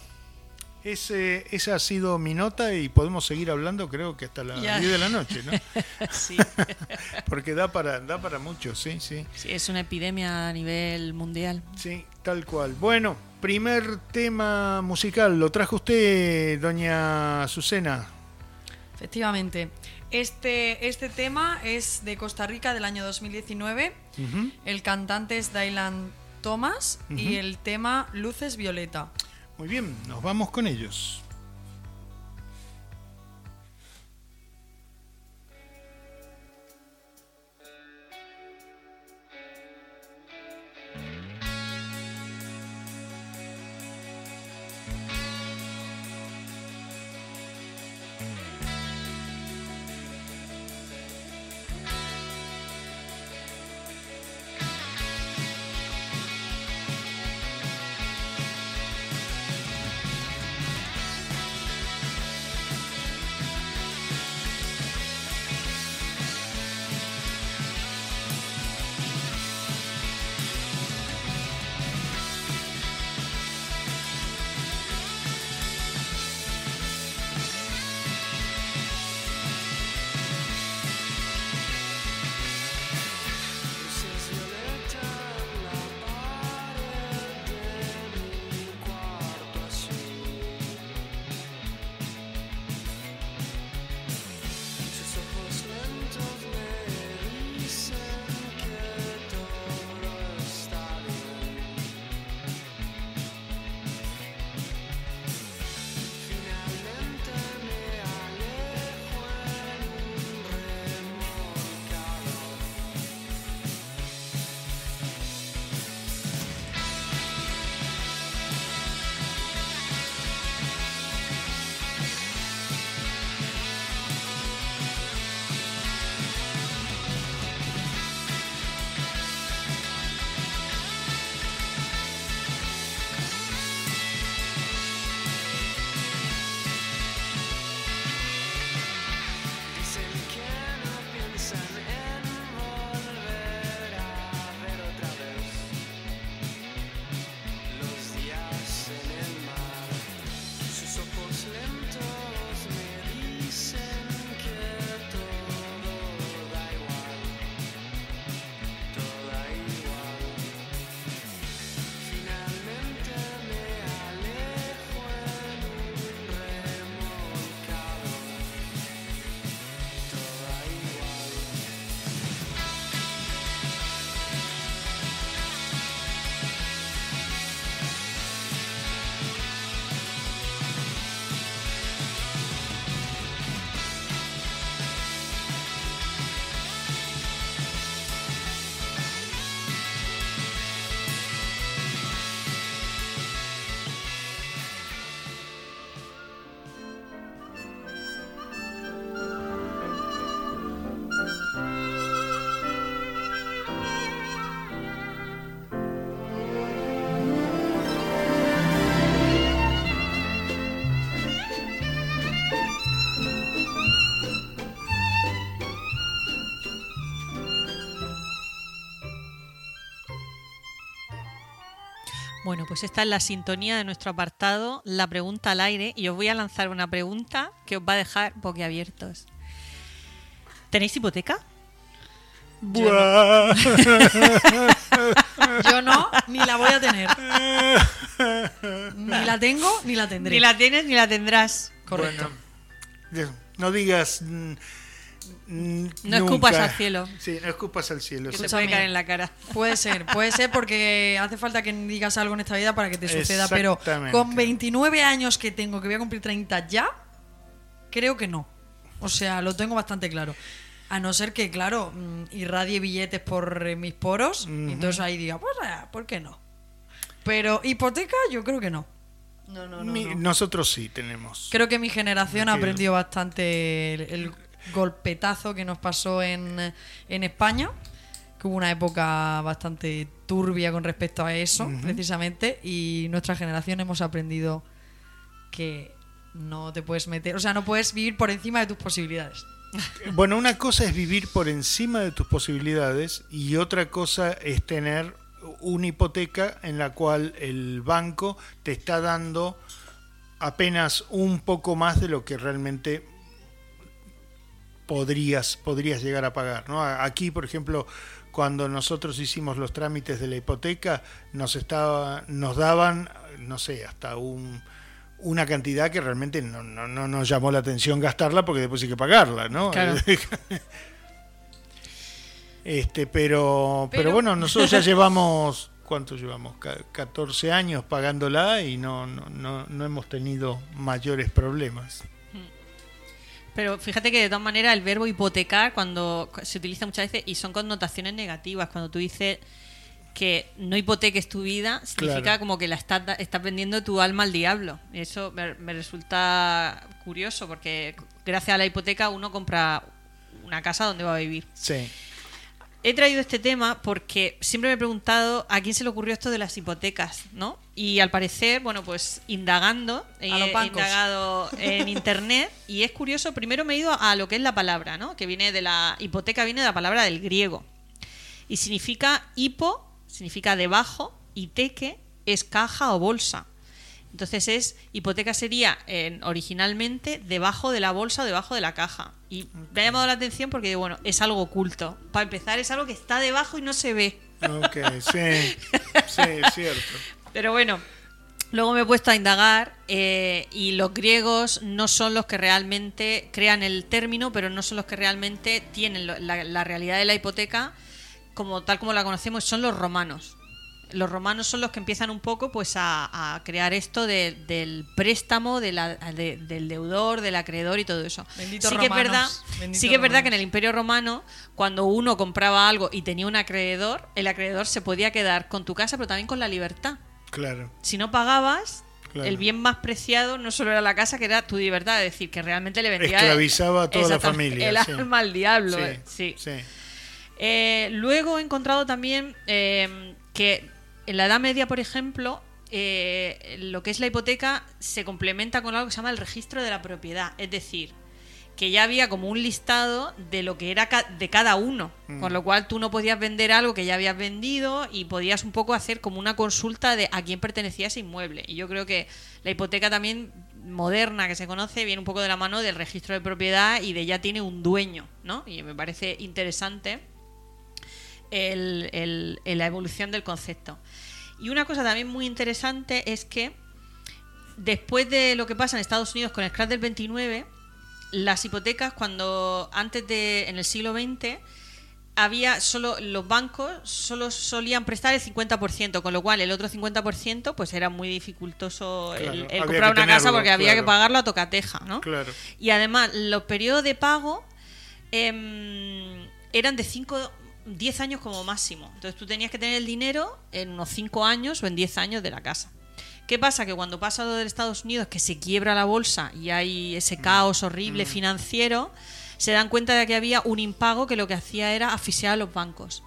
ese, esa ha sido mi nota y podemos seguir hablando creo que hasta las
Ya.
10 de la noche, ¿no?
Sí.
Porque da para, da para mucho, sí, sí.
Sí, es una epidemia a nivel mundial.
Sí, tal cual. Bueno, primer tema musical, lo trajo usted, doña Azucena.
Efectivamente. Este, este tema es de Costa Rica del año 2019.
Ujú.
El cantante es Dylan Thomas y el tema Luces Violeta.
Muy bien, nos vamos con ellos.
Pues esta es la sintonía de nuestro apartado, la pregunta al aire, y os voy a lanzar una pregunta que os va a dejar boquiabiertos. ¿Tenéis hipoteca?
Buah.
Yo no, ni la voy a tener. Ni la tengo, ni la tendré.
Ni la tienes ni la tendrás.
Correcto.
Bueno, no digas.
No escupas
nunca.
al cielo.
Sí, no escupas al cielo.
Que
sí.
te puede caer en la cara.
Puede ser, puede ser porque hace falta que digas algo en esta vida para que te suceda, pero con 29 años que tengo, que voy a cumplir 30 ya, creo que no. O sea, lo tengo bastante claro. A no ser que, claro, mm, irradie billetes por eh, mis poros, y entonces ahí diga, pues, eh, ¿por qué no? Pero hipoteca, yo creo que no. No, no, no.
Mi-
no.
Nosotros sí tenemos.
Creo que mi generación ha aprendido bastante el, el golpetazo que nos pasó en, en España, que hubo una época bastante turbia con respecto a eso, precisamente, y nuestra generación hemos aprendido que no te puedes meter, o sea, no puedes vivir por encima de tus posibilidades.
Bueno, una cosa es vivir por encima de tus posibilidades y otra cosa es tener una hipoteca en la cual el banco te está dando apenas un poco más de lo que realmente podrías, podrías llegar a pagar. ¿no? Aquí, por ejemplo, cuando nosotros hicimos los trámites de la hipoteca, nos, estaba, nos daban, no sé, hasta un, una cantidad que realmente no, no, no nos llamó la atención gastarla porque después hay que pagarla, ¿no?
Claro.
este, pero, pero,
Pero-
bueno, nosotros ya llevamos, ¿cuánto llevamos? Ca- 14 años pagándola y no, no, no, no hemos tenido mayores problemas.
Pero fíjate que de todas maneras el verbo hipotecar cuando se utiliza muchas veces y son connotaciones negativas. Cuando tú dices que no hipoteques tu vida, significa
Claro.
como que la estás, estás vendiendo tu alma al diablo. Y eso me, me resulta curioso porque gracias a la hipoteca uno compra una casa donde va a vivir.
Sí.
He traído este tema porque siempre me he preguntado a quién se le ocurrió esto de las hipotecas, ¿no? Y al parecer, bueno, pues indagando,
los
he indagado en internet y es curioso, primero me he ido a lo que es la palabra, ¿no? Que viene de la hipoteca, viene de la palabra del griego. Y significa hipo, significa debajo, y teque es caja o bolsa. Entonces es hipoteca sería eh, originalmente debajo de la bolsa o debajo de la caja. Y me ha llamado la atención porque bueno, es algo oculto. Para empezar es algo que está debajo y no se ve.
Ok, sí. Sí, es cierto.
Pero bueno, luego me he puesto a indagar eh, y los griegos no son los que realmente crean el término, pero no son los que realmente tienen la, la realidad de la hipoteca como tal como la conocemos, son los romanos. Los romanos son los que empiezan un poco pues a, a crear esto de- del préstamo, de la- de- del deudor, del acreedor y todo eso.
Benditos
sí que es verdad, sí que es verdad que en el Imperio Romano, cuando uno compraba algo y tenía un acreedor, el acreedor se podía quedar con tu casa, pero también con la libertad
Claro.
si no pagabas,
Claro.
el bien más preciado no solo era la casa, que era tu libertad, es decir, que realmente le vendía
Esclavizaba a toda la familia,
El
sí.
alma al diablo.
Sí,
eh, sí.
sí.
Eh, luego he encontrado también eh, que en la Edad Media, por ejemplo, eh, lo que es la hipoteca se complementa con algo que se llama el registro de la propiedad. Es decir, que ya había como un listado de lo que era ca- de cada uno, con lo cual tú no podías vender algo que ya habías vendido y podías un poco hacer como una consulta de a quién pertenecía ese inmueble. Y yo creo que la hipoteca también moderna que se conoce viene un poco de la mano del registro de propiedad y de ya tiene un dueño, ¿no? Y me parece interesante el- el- el- la evolución del concepto. Y una cosa también muy interesante es que después de lo que pasa en Estados Unidos con el crash del 29, las hipotecas cuando antes de en el siglo XX había solo los bancos solo solían prestar el 50%, con lo cual el otro 50% pues era muy dificultoso el-
Claro,
el,
había
comprar una casa porque había que pagarlo a tocateja, ¿no?
Claro.
Y además, los periodos de pago em, eran de 5, 10 años como máximo. Entonces tú tenías que tener el dinero en unos 5 años o en 10 años de la casa. ¿Qué pasa? Que cuando pasa lo de Estados Unidos, que se quiebra la bolsa y hay ese caos horrible financiero, se dan cuenta de que había un impago que lo que hacía era asfixiar a los bancos.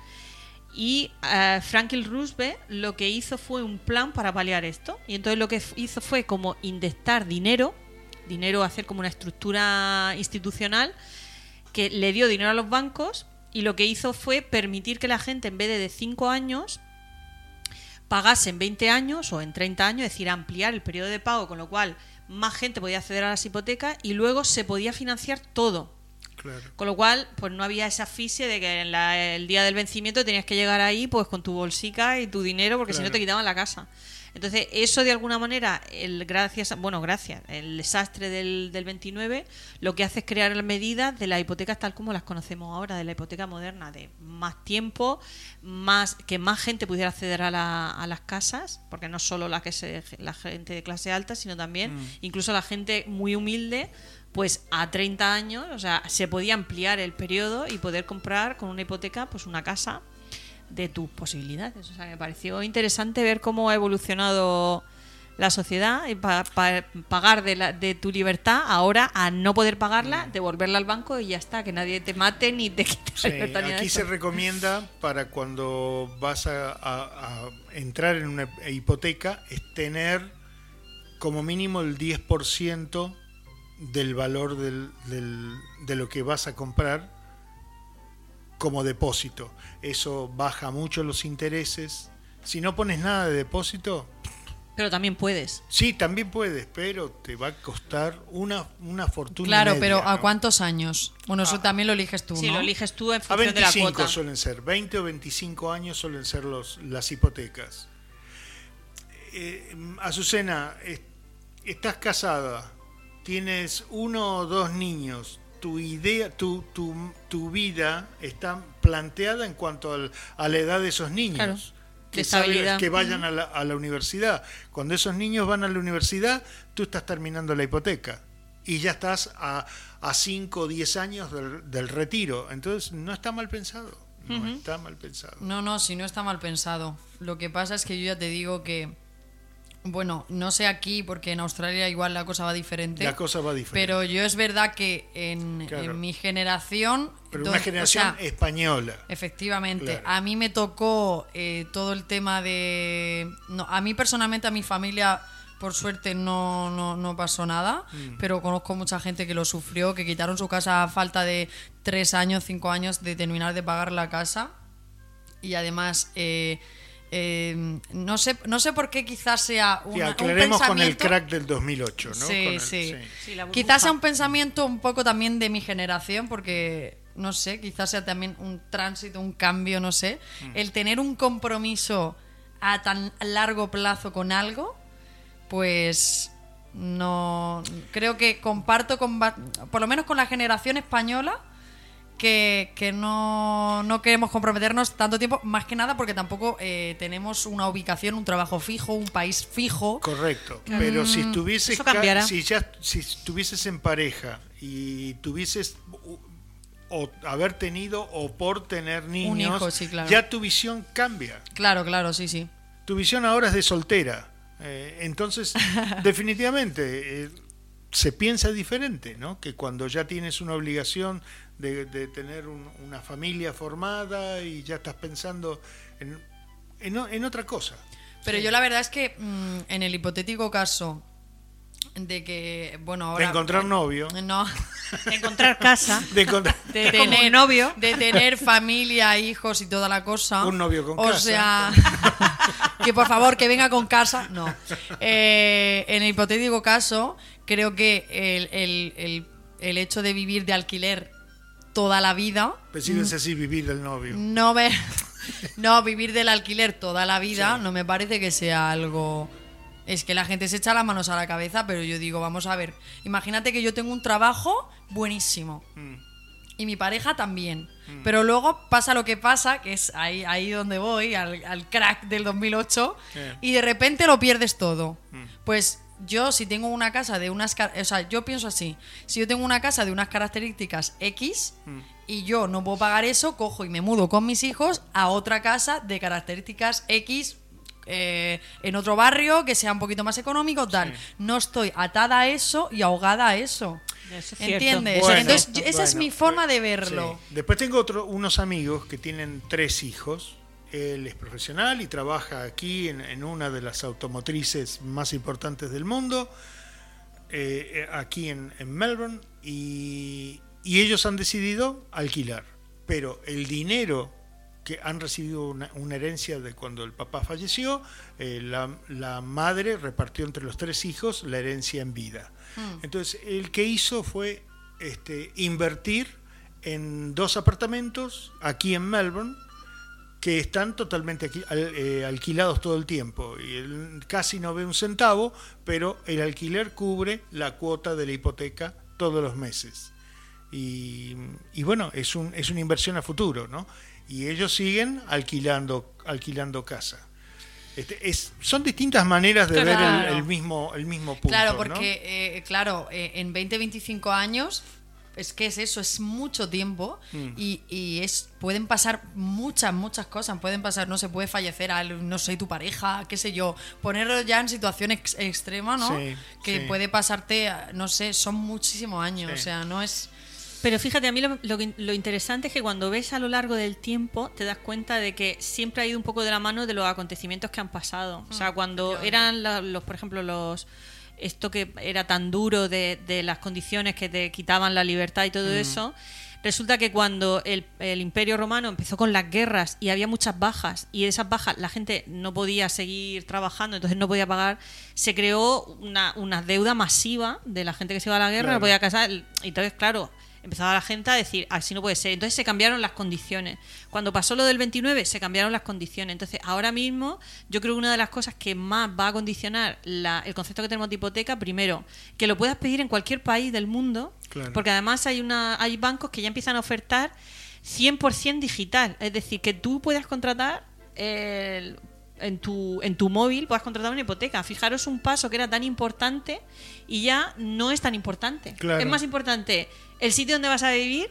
Y eh, Franklin Roosevelt lo que hizo fue un plan para paliar esto. Y entonces lo que hizo fue como inyectar dinero, dinero, hacer como una estructura institucional que le dio dinero a los bancos y lo que hizo fue permitir que la gente en vez de de 5 años pagase en 20 años o en 30 años, es decir, ampliar el periodo de pago, con lo cual más gente podía acceder a las hipotecas y luego se podía financiar todo.
Claro.
Con lo cual, pues no había esa asfixia de que en la- el día del vencimiento tenías que llegar ahí pues con tu bolsica y tu dinero porque si no te quitaban la casa. Entonces, eso de alguna manera, el gracias, bueno, gracias, el desastre del, del 29, lo que hace es crear medidas de las hipotecas tal como las conocemos ahora, de la hipoteca moderna, de más tiempo, más que más gente pudiera acceder a, la- a las casas, porque no solo la, que se, la gente de clase alta, sino también incluso la gente muy humilde, pues a 30 años, o sea, se podía ampliar el periodo y poder comprar con una hipoteca pues una casa de tus posibilidades. O sea, me pareció interesante ver cómo ha evolucionado la sociedad y pa- pa- pagar de, la- de tu libertad ahora a no poder pagarla, devolverla al banco y ya está, que nadie te mate ni te quite
Sí,
la libertad.
aquí se recomienda para cuando vas a, a- a entrar en una hipoteca es tener como mínimo el 10% del valor del- del- de lo que vas a comprar como depósito. Eso baja mucho los intereses. Si no pones nada de depósito,
Pero también puedes.
sí, también puedes, pero te va a costar una, una fortuna.
Claro,
media,
pero ¿a
¿no?
cuántos años? Bueno, eso también lo eliges tú,
Si
¿no?
lo eliges tú en
A
función de la
25
cuota.
suelen ser, 20 o 25 años suelen ser los, las hipotecas. Eh, Azucena, es- estás casada, tienes uno o dos niños, tu idea, tu, tu, tu vida está planteada en cuanto al- a la edad de esos niños.
Claro,
Que, sabes que vayan a la, a la universidad. Cuando esos niños van a la universidad, tú estás terminando la hipoteca y ya estás a, a 5 o 10 años del, del retiro. Entonces, no está mal pensado. No está mal pensado.
No, no, si no está mal pensado. Lo que pasa es que yo ya te digo que, bueno, no sé aquí, porque en Australia igual la cosa va diferente.
La cosa va diferente.
Pero yo es verdad que en,
Claro.
en mi generación...
Pero una
o
generación
sea,
española.
Efectivamente,
Claro.
a mí me tocó eh, todo el tema de... No, a mí personalmente, a mi familia, por suerte, no, no, no pasó nada,
Mm.
pero conozco mucha gente que lo sufrió, que quitaron su casa a falta de tres años, cinco años de terminar de pagar la casa. Y además, eh, eh, no, sé, no sé por qué quizás sea
Sí,
una, un
aclaremos con el
pensamiento-
crack del 2008, ¿no?
Sí,
Con el-
sí.
Sí.
Quizás sea un pensamiento un poco también de mi generación, porque no sé, quizás sea también un tránsito, un cambio, no sé.
Mm.
El tener un compromiso a tan largo plazo con algo, pues no. Creo que comparto con. Por lo menos con la generación española. Que, que no, no queremos comprometernos tanto tiempo, más que nada porque tampoco eh, tenemos una ubicación, un trabajo fijo, un país fijo.
Correcto. Pero si estuvieses ca-
cambiará.
si ya si estuvieses en pareja y tuvieses o haber tenido o por tener niños,
hijo, sí, claro.
ya tu visión cambia.
Claro, claro, sí, sí.
Tu visión ahora es de soltera. Eh, entonces, definitivamente, eh, se piensa diferente, ¿no? Que cuando ya tienes una obligación de, de tener un- una familia formada y ya estás pensando en, en o- en otra cosa.
Pero yo la verdad es que mm, en el hipotético caso de que, bueno, ahora...
de encontrar novio.
No,
De encontrar casa.
De encontrar...
de tener
novio.
de tener familia, hijos y toda la cosa.
Un novio con
o
casa.
sea, que por favor que venga con casa. No. Eh, en el hipotético caso, creo que el, el- el- el hecho de vivir de alquiler toda la vida
Pues sí, es así vivir del novio.
no no vivir del alquiler toda la vida no me parece que sea algo es que la gente se echa las manos a la cabeza pero yo digo vamos a ver imagínate que yo tengo un trabajo buenísimo
Mm.
y mi pareja también pero luego pasa lo que pasa que es ahí ahí donde voy al, al crack del 2008
Sí.
y de repente lo pierdes todo pues yo si tengo una casa de unas car- o sea yo pienso así si yo tengo una casa de unas características X y yo no puedo pagar eso cojo y me mudo con mis hijos a otra casa de características X eh, en otro barrio que sea un poquito más económico tal no estoy atada a eso y ahogada a eso
Eso es cierto.
¿Entiendes?
Bueno,
Entonces, esa es mi forma de
Sí.
verlo.
Después tengo otro, unos amigos que tienen tres hijos. Él es profesional y trabaja aquí en, en una de las automotrices más importantes del mundo, eh, eh, aquí en, en Melbourne, y, y ellos han decidido alquilar. Pero el dinero que han recibido una, una herencia de cuando el papá falleció, eh, la, la madre repartió entre los tres hijos la herencia en vida. Entonces, el que hizo fue este, invertir en dos apartamentos aquí en Melbourne que están totalmente eh, alquilados todo el tiempo y él casi no ve un centavo, pero el alquiler cubre la cuota de la hipoteca todos los meses. Y, y bueno, es, un, es una inversión a futuro, ¿no? Y ellos siguen alquilando, alquilando casa. Este, es, son distintas maneras de ver el, mismo, el mismo punto.
Claro,
¿no?
porque, eh, claro, eh, en 20, 25 años, es que es eso, es mucho tiempo
Mm.
y, y es pueden pasar muchas, muchas cosas. Pueden pasar, no se puede fallecer, al, no sé, tu pareja, qué sé yo. Ponerlo ya en situación ex- extrema, ¿no?
Sí,
que
sí.
puede pasarte, no sé, son muchísimos años.
Sí.
O sea, no es.
Pero fíjate, a mí lo, lo que- lo interesante es que cuando ves a lo largo del tiempo te das cuenta de que siempre ha ido un poco de la mano de los acontecimientos que han pasado. O sea, cuando eran la- los, por ejemplo, los esto que era tan duro de, de las condiciones que te quitaban la libertad y todo eso, resulta que cuando el, el Imperio Romano empezó con las guerras y había muchas bajas y de esas bajas la gente no podía seguir trabajando, entonces no podía pagar, se creó una, una deuda masiva de la gente que se iba a la guerra,
Claro.
no podía casar. y Entonces, claro, empezaba la gente a decir, así no puede ser. Entonces se cambiaron las condiciones. Cuando pasó lo del 29, se cambiaron las condiciones. Entonces, ahora mismo, yo creo que una de las cosas que más va a condicionar la- el concepto que tenemos de hipoteca, primero, que lo puedas pedir en cualquier país del mundo,
Claro.
porque además hay, una, hay bancos que ya empiezan a ofertar 100% digital. Es decir, que tú puedas contratar el- en, tu, en tu móvil, puedas contratar una hipoteca. Fijaros un paso que era tan importante y ya no es tan importante.
Claro.
Es más importante el sitio donde vas a vivir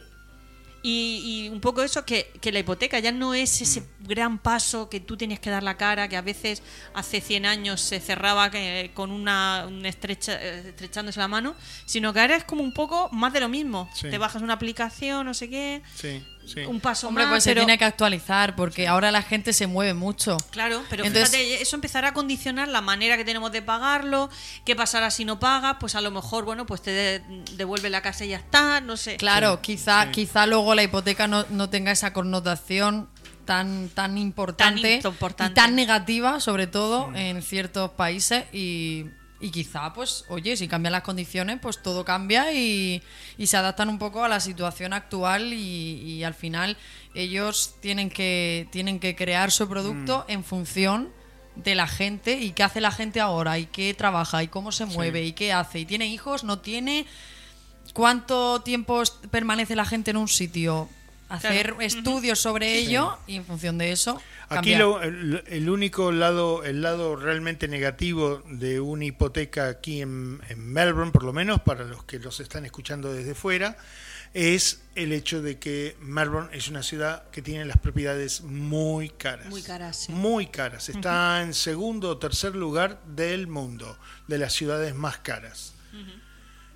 y, y un poco eso, que, que la hipoteca ya no es ese
Mm.
Gran paso que tú tenías que dar la cara, que a veces hace 100 años se cerraba que- con una, un estrecha, eh, estrechándose la mano, sino que ahora es como un poco más de lo mismo.
Sí.
Te bajas una aplicación, no sé qué,
Sí, sí.
un paso
Hombre,
más,
pues se tiene que actualizar porque ahora la gente se mueve mucho.
Claro, pero
Entonces-
fíjate, eso empezará a condicionar la manera que tenemos de pagarlo, qué pasará si no pagas, pues a lo mejor, bueno, pues te de- devuelve la casa y ya está, no sé.
Claro, quizá,
sí.
quizá luego la hipoteca no, no tenga esa connotación tan, tan importante
Tan importante.
y tan negativa, sobre todo en ciertos países. Y, y quizá, pues, oye, si cambian las condiciones, pues todo cambia y, y se adaptan un poco a la situación actual y, y al final ellos tienen que, tienen que crear su producto en función de la gente y qué hace la gente ahora y qué trabaja y cómo se mueve y qué hace. Y tiene hijos, no tiene, cuánto tiempo permanece la gente en un sitio, hacer
Claro.
estudios sobre ello y en función de eso.
Aquí lo- el, el único lado, el lado realmente negativo de una hipoteca aquí en, en Melbourne, por lo menos para los que los están escuchando desde fuera, es el hecho de que Melbourne es una ciudad que tiene las propiedades muy caras.
Muy caras, sí.
Muy caras. Está en segundo o tercer lugar del mundo, de las ciudades más caras.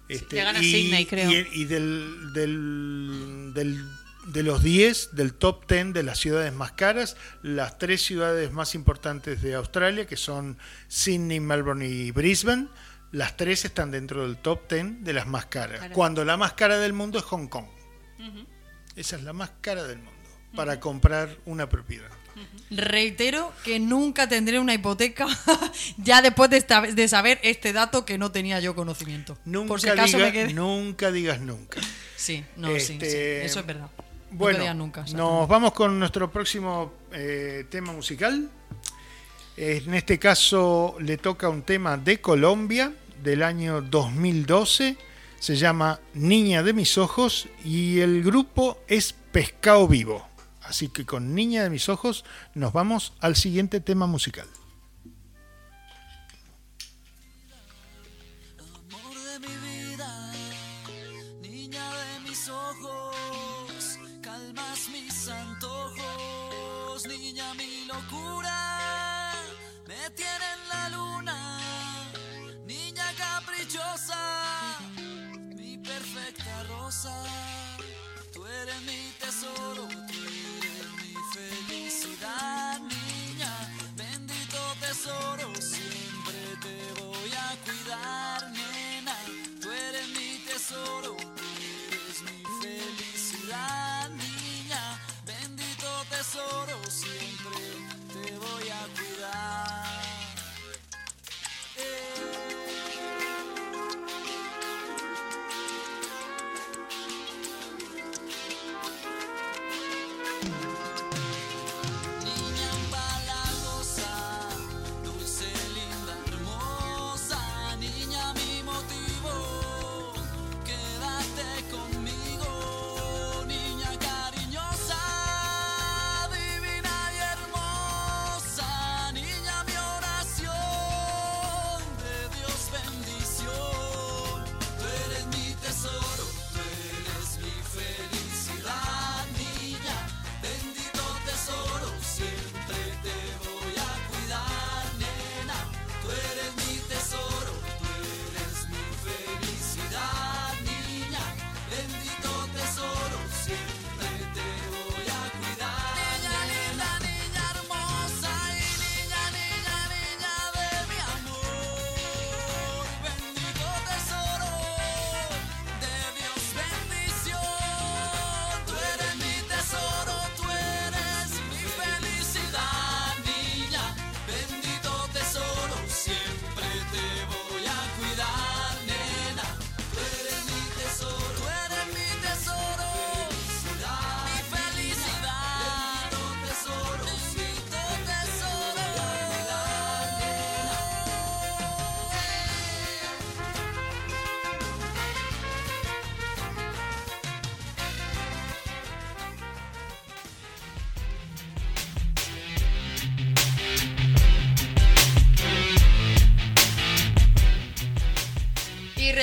Este,
gana Sydney, creo.
Y, y del, del, del- de los 10, del top 10 de las ciudades más caras, las tres ciudades más importantes de Australia, que son Sydney, Melbourne y Brisbane, las tres están dentro del top 10 de las más caras.
Claro.
Cuando la más cara del mundo es Hong Kong. Esa es la más cara del mundo para comprar una propiedad.
Reitero que nunca tendré una hipoteca ya después de, esta- de saber este dato que no tenía yo conocimiento.
Nunca,
Por si acaso
diga-
me quedé.
nunca digas nunca.
Sí, no, sí, sí,
Este,
eso es verdad.
Bueno,
nunca.
nos vamos con nuestro próximo eh, tema musical. En este caso le toca un tema de Colombia del año 2012. Se llama Niña de mis ojos y el grupo es Pescado Vivo. Así que con Niña de mis ojos nos vamos al siguiente tema musical.
Niña mi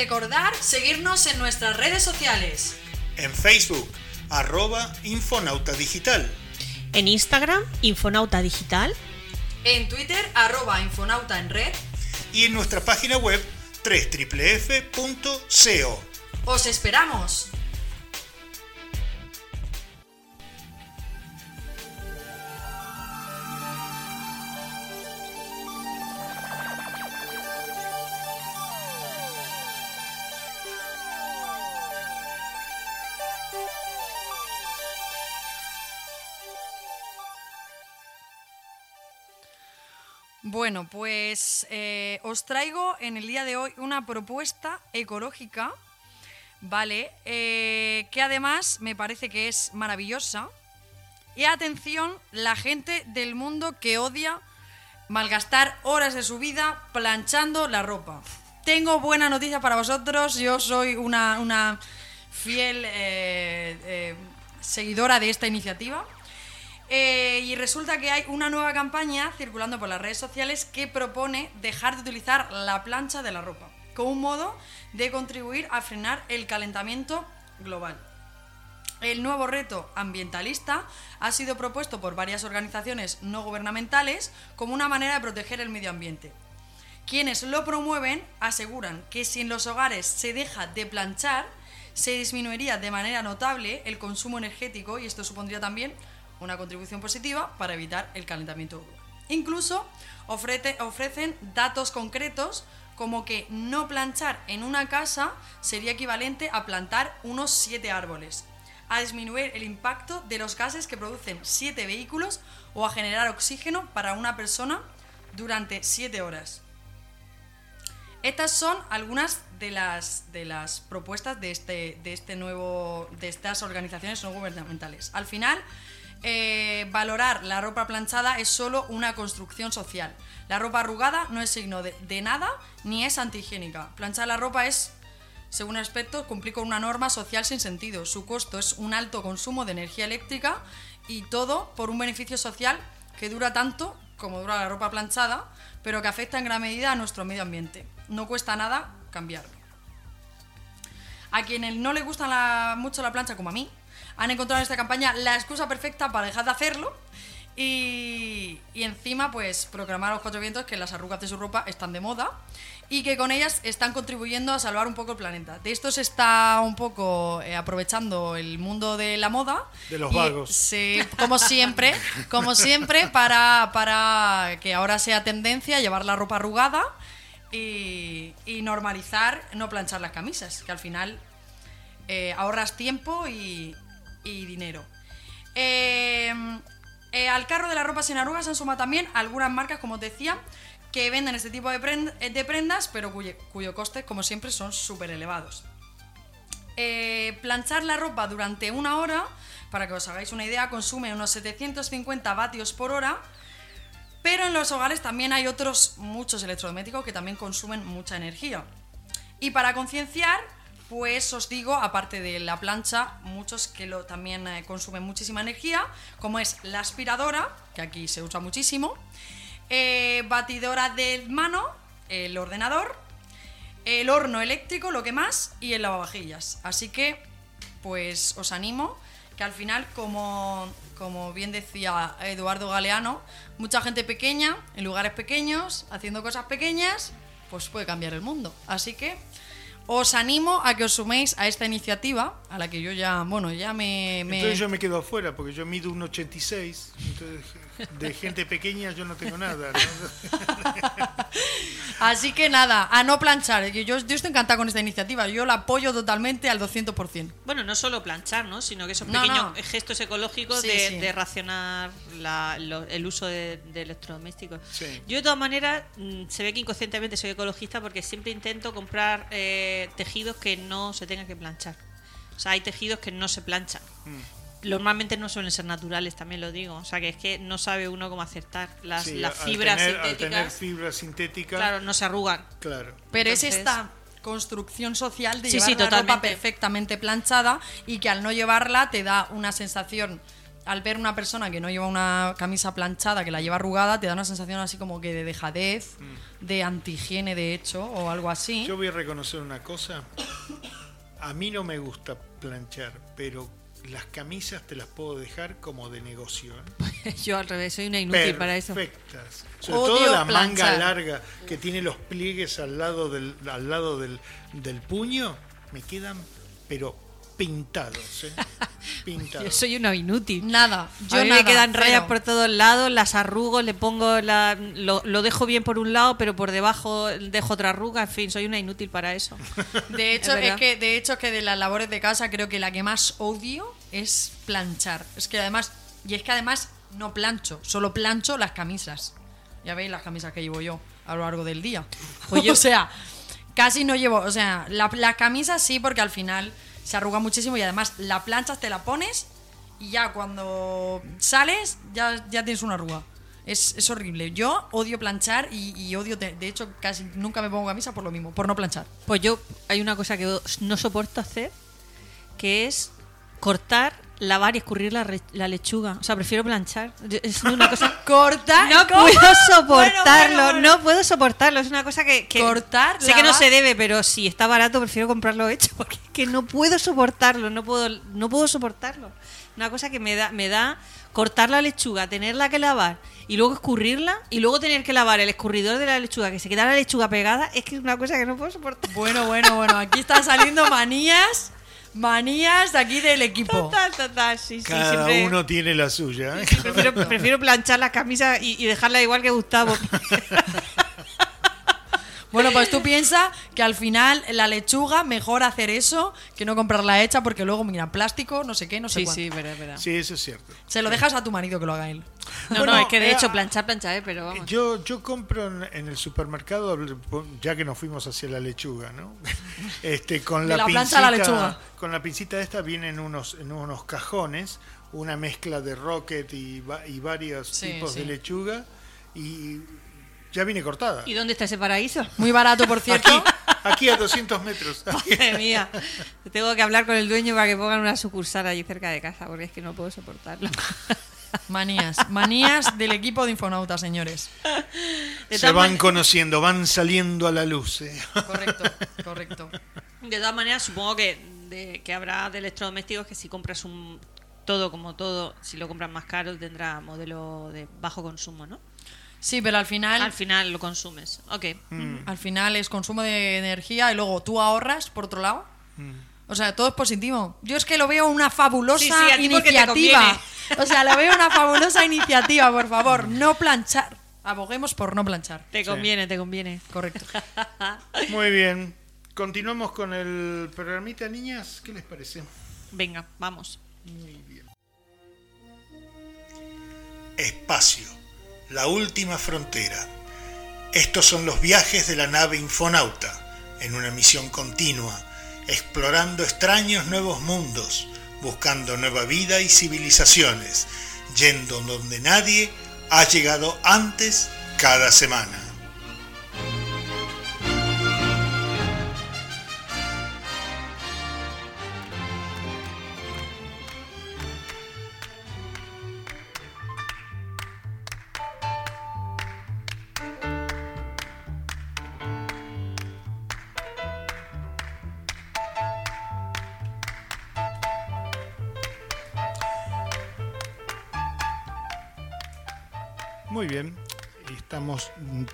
recordar seguirnos en nuestras redes sociales.
En Facebook, arroba Infonauta Digital.
En Instagram, Infonauta Digital.
En Twitter, arroba Infonauta en red.
Y en nuestra página web, www.co.
¡Os esperamos! Bueno, pues eh, os traigo en el día de hoy una propuesta ecológica, ¿vale? Eh, que además me parece que es maravillosa. Y atención, la gente del mundo que odia malgastar horas de su vida planchando la ropa. Tengo buena noticia para vosotros, yo soy una, una fiel eh, seguidora de esta iniciativa. Eh, y resulta que hay una nueva campaña circulando por las redes sociales que propone dejar de utilizar la plancha de la ropa como un modo de contribuir a frenar el calentamiento global. El nuevo reto ambientalista ha sido propuesto por varias organizaciones no gubernamentales como una manera de proteger el medio ambiente. Quienes lo promueven aseguran que si en los hogares se deja de planchar, se disminuiría de manera notable el consumo energético y esto supondría también una contribución positiva para evitar el calentamiento global. Incluso ofrece- ofrecen datos concretos como que no planchar en una casa sería equivalente a plantar unos 7 árboles, a disminuir el impacto de los gases que producen 7 vehículos o a generar oxígeno para una persona durante 7 horas. Estas son algunas de las, de las propuestas de este, de este nuevo, de estas organizaciones no gubernamentales. Al final, eh, valorar la ropa planchada es solo una construcción social. La ropa arrugada no es signo de, nada ni es antihigiénica. Planchar la ropa es, según expertos, cumplir con una norma social sin sentido. Su costo es un alto consumo de energía eléctrica y todo por un beneficio social que dura tanto como dura la ropa planchada, pero que afecta en gran medida a nuestro medio ambiente. No cuesta nada cambiarlo. A quienes no les gusta mucho la plancha como a mí, han encontrado en esta campaña la excusa perfecta para dejar de hacerlo y, y encima pues proclamar a los cuatro vientos que las arrugas de su ropa están de moda y que con ellas están contribuyendo a salvar un poco el planeta. De esto se está un poco eh, aprovechando el mundo de la moda.
De los vagos.
Sí, como siempre, como siempre, para, para que ahora sea tendencia llevar la ropa arrugada y, y normalizar no planchar las camisas, que al final eh, ahorras tiempo y, y dinero. Eh, eh, al carro de la ropa sin arrugas se han sumado también algunas marcas, como os decía, que venden este tipo de, eh, prendas, pero cuyo, cuyo coste, como siempre, son súper elevados. Eh, planchar la ropa durante una hora, para que os hagáis una idea, consume unos 750 vatios por hora, pero en los hogares también hay otros muchos electrodomésticos que también consumen mucha energía. Y para concienciar, pues os digo, aparte de la plancha, muchos que lo, también eh, consumen muchísima energía, como es la aspiradora, que aquí se usa muchísimo, eh, batidora de mano, el ordenador, el horno eléctrico, lo que más, y el lavavajillas. Así que, pues os animo que al final, como, como bien decía Eduardo Galeano, mucha gente pequeña, en lugares pequeños, haciendo cosas pequeñas, pues puede cambiar el mundo. Así que os animo a que os suméis a esta iniciativa, a la que yo ya, bueno, ya me... me-
Entonces yo me quedo afuera porque yo mido un 86. Entonces, de gente pequeña yo no tengo nada. ¿no?
Así que nada, a no planchar. Yo, estoy encantada con esta iniciativa, yo la apoyo totalmente al 200%.
Bueno, no solo planchar, ¿no? Sino que esos
No,
pequeños
no.
gestos ecológicos
Sí,
de,
sí.
de racionar la- lo- el uso de, de electrodomésticos.
Sí.
Yo de todas maneras mm, se ve que inconscientemente soy ecologista porque siempre intento comprar eh, tejidos que no se tengan que planchar. O sea, hay tejidos que no se planchan.
Mm.
Normalmente no suelen ser naturales, también lo digo. O sea, que es que no sabe uno cómo acertar. Las,
Sí,
las
al
fibras
tener- Al tener
sintéticas,
fibra sintética,
claro, no se arrugan.
claro.
Pero es esta construcción social de
Sí,
llevar
sí,
la ropa perfectamente planchada y que al no llevarla te da una sensación al ver una persona que no lleva una camisa planchada, que la lleva arrugada, te da una sensación así como que de dejadez, de antihigiene de hecho, o algo así.
Yo voy a reconocer una cosa. A mí no me gusta planchar, pero las camisas te las puedo dejar como de negocio. ¿eh?
Yo al revés, soy una inútil para eso.
Perfectas. Sobre
Odio
todo la
planchar.
manga larga que tiene los pliegues al lado del, al lado del, del puño, me quedan pero pintados, ¿eh? Pintados.
Yo soy una inútil.
Nada, yo
a mí
nada,
me quedan rayas por todos lados, las arrugo, le pongo la, lo, lo dejo bien por un lado, pero por debajo dejo otra arruga, en fin, soy una inútil para eso.
De hecho,
Es
que de hecho que de las labores de casa creo que la que más odio es planchar. Es que además y es que además no plancho, solo plancho las camisas. Ya veis las camisas que llevo yo a lo largo del día.
Pues yo-
o sea, casi no llevo, o sea, la, las camisas sí porque al final se arruga muchísimo y además la planchas te la pones y ya cuando sales ya, ya tienes una arruga. Es, es horrible. Yo odio planchar y, y odio, de, de hecho, casi nunca me pongo camisa por lo mismo, por no planchar.
Pues yo, hay una cosa que no soporto hacer, que es cortar, lavar y escurrir la, re- la lechuga. O sea, prefiero planchar. Es una cosa...
Cortar.
No
¿cómo?
puedo soportarlo,
Bueno, bueno, bueno.
no puedo soportarlo. Es una cosa que. que
Cortar,
Sé que no
lavar.
se debe, pero si está barato, prefiero comprarlo hecho. Porque es que no puedo soportarlo, no puedo, no puedo soportarlo. Una cosa que me da, me da cortar la lechuga, tenerla que lavar y luego escurrirla y luego tener que lavar el escurridor de la lechuga, que se queda la lechuga pegada, es que es una cosa que no puedo soportar.
Bueno, bueno, bueno. Aquí están saliendo manías. Manías aquí del equipo.
Total, total, sí, sí.
Cada
siempre-
uno tiene la suya. ¿eh?
Prefiero, prefiero planchar la camisa y, y dejarla igual que Gustavo.
Bueno, pues tú piensas que al final la lechuga mejor hacer eso que no comprarla hecha porque luego, mira, plástico, no sé qué, no sé
Sí,
cuánto.
sí, verdad, verdad.
Sí, eso es cierto.
Se lo dejas a tu marido que lo haga él.
No,
Bueno,
no, es que de
eh,
hecho planchar, planchar, eh, pero vamos.
Yo, yo compro en, en el supermercado, ya que nos fuimos hacia la lechuga, ¿no? Este, con
De
la,
la plancha a la
pincita-
lechuga.
Con la pincita esta vienen unos, en unos cajones, una mezcla de rocket y, va- y varios
Sí,
tipos de lechuga y ya viene cortada.
¿Y dónde está ese paraíso?
Muy barato, por cierto.
Aquí, aquí a 200 metros.
Madre mía. Tengo que hablar con el dueño para que pongan una sucursal allí cerca de casa, porque es que no puedo soportarlo.
Manías. Manías del equipo de Infonauta, señores.
De
Se van conociendo, van saliendo a la luz. ¿eh?
Correcto, correcto.
de todas maneras, supongo que, de- que habrá de electrodomésticos que si compras un todo como todo, si lo compras más caro, tendrá modelo de bajo consumo, ¿no?
Sí, pero al final,
Al final lo consumes. Ok.
al final es consumo de energía y luego tú ahorras, por otro lado. O sea, todo es positivo. Yo es que lo veo una fabulosa
Sí, sí,
iniciativa. O sea, lo veo una fabulosa iniciativa, por favor. No planchar. Aboguemos por no planchar.
Te conviene, te conviene.
Correcto.
Muy bien. Continuamos con el programita, niñas. ¿Qué les parece?
Venga, vamos.
Muy bien. Espacio, la última frontera. Estos son los viajes de la nave Infonauta, en una misión continua, explorando extraños nuevos mundos, buscando nueva vida y civilizaciones, yendo donde nadie ha llegado antes cada semana.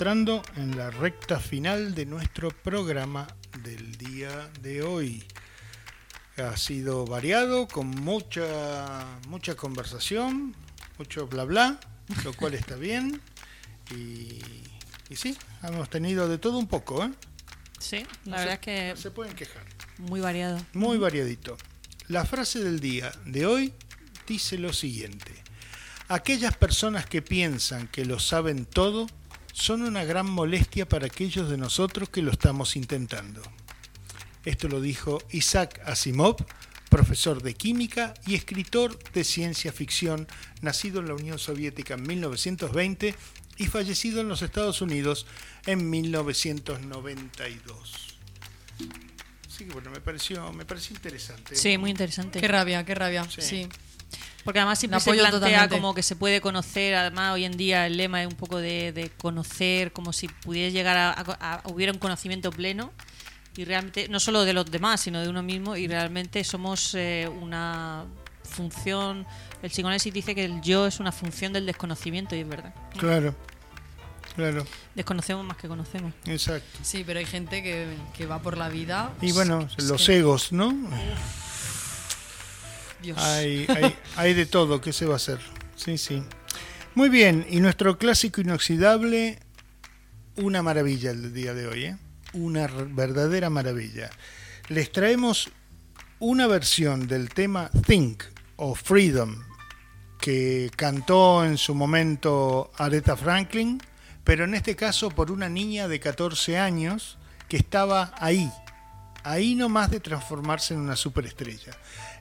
Entrando en la recta final de nuestro programa del día de hoy. Ha sido variado, con mucha, mucha conversación, mucho bla bla, lo cual está bien. Y, y sí, hemos tenido de todo un poco, ¿eh?
Sí, la
No
verdad
se-
es que
no se pueden quejar.
muy variado.
Muy variadito. La frase del día de hoy dice lo siguiente. Aquellas personas que piensan que lo saben todo son una gran molestia para aquellos de nosotros que lo estamos intentando. Esto lo dijo Isaac Asimov, profesor de química y escritor de ciencia ficción, nacido en la Unión Soviética en 1920 y fallecido en los Estados Unidos en 1992. Así que bueno, me pareció, me pareció interesante.
Sí, muy interesante.
Qué rabia, qué rabia.
Sí.
Sí.
Porque además siempre se plantea
totalmente.
como que se puede conocer, además hoy en día el lema es un poco de, de conocer, como si pudieras llegar a, a- a- hubiera un conocimiento pleno y realmente, no solo de los demás, sino de uno mismo y realmente somos eh, una función, el psicoanálisis dice que el yo es una función del desconocimiento y es verdad.
Claro, claro,
Desconocemos más que conocemos.
exacto.
Sí, pero hay gente que, que va por la vida.
Y bueno, los egos, ¿no? Hay, hay, de todo, ¿qué se va a hacer? Sí, sí. Muy bien, y nuestro clásico inoxidable, una maravilla el día de hoy, ¿eh? Una verdadera maravilla. Les traemos una versión del tema Think o Freedom que cantó en su momento Aretha Franklin, pero en este caso por una niña de 14 años que estaba ahí, ahí nomás de transformarse en una superestrella.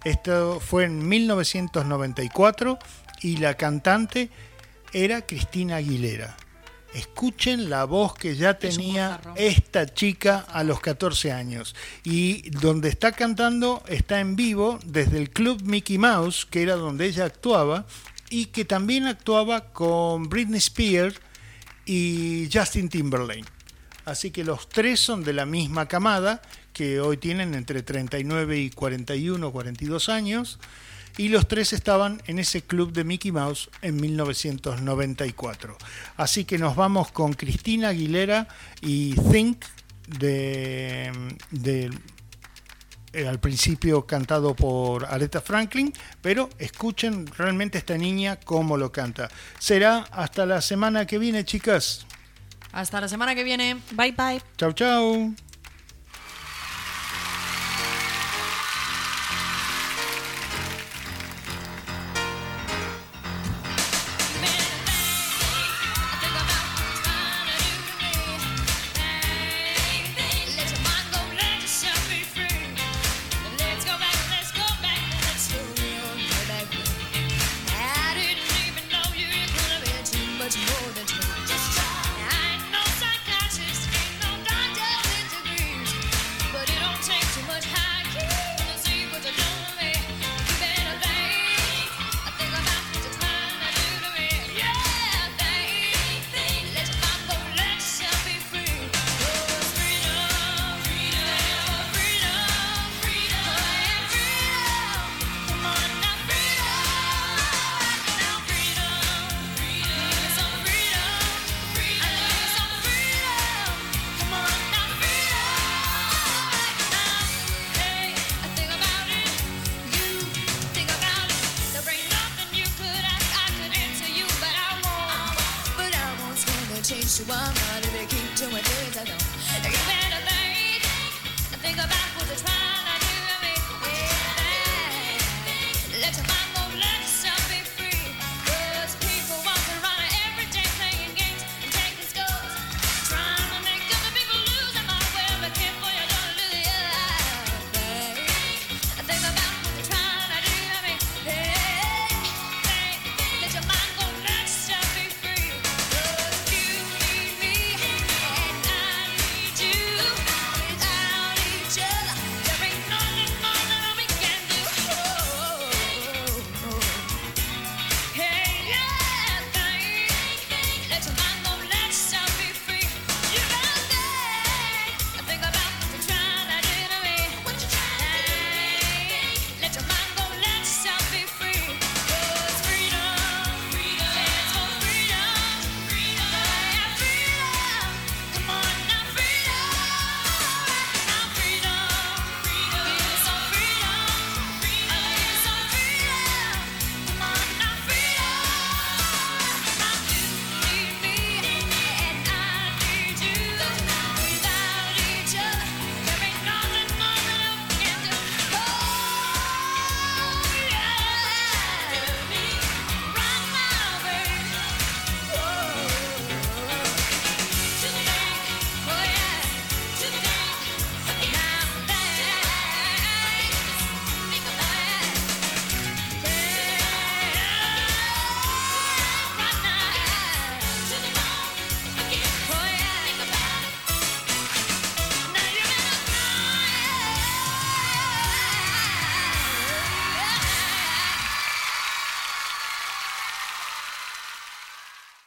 Esto fue en 1994 y la cantante era Cristina Aguilera. Escuchen la voz que ya tenía esta chica a los 14 años. Y donde está cantando está en vivo desde el Club Mickey Mouse, que era donde ella actuaba, y que también actuaba con Britney Spears y Justin Timberlake. Así que los tres son de la misma camada, que hoy tienen entre 39 y 41, 42 años, y los tres estaban en ese club de Mickey Mouse en 1994. Así que nos vamos con Cristina Aguilera y Think de, de eh, al principio cantado por Aretha Franklin, pero escuchen realmente esta niña cómo lo canta. Será hasta la semana que viene, chicas.
Hasta la semana que viene.
Bye bye.
Chau, chau.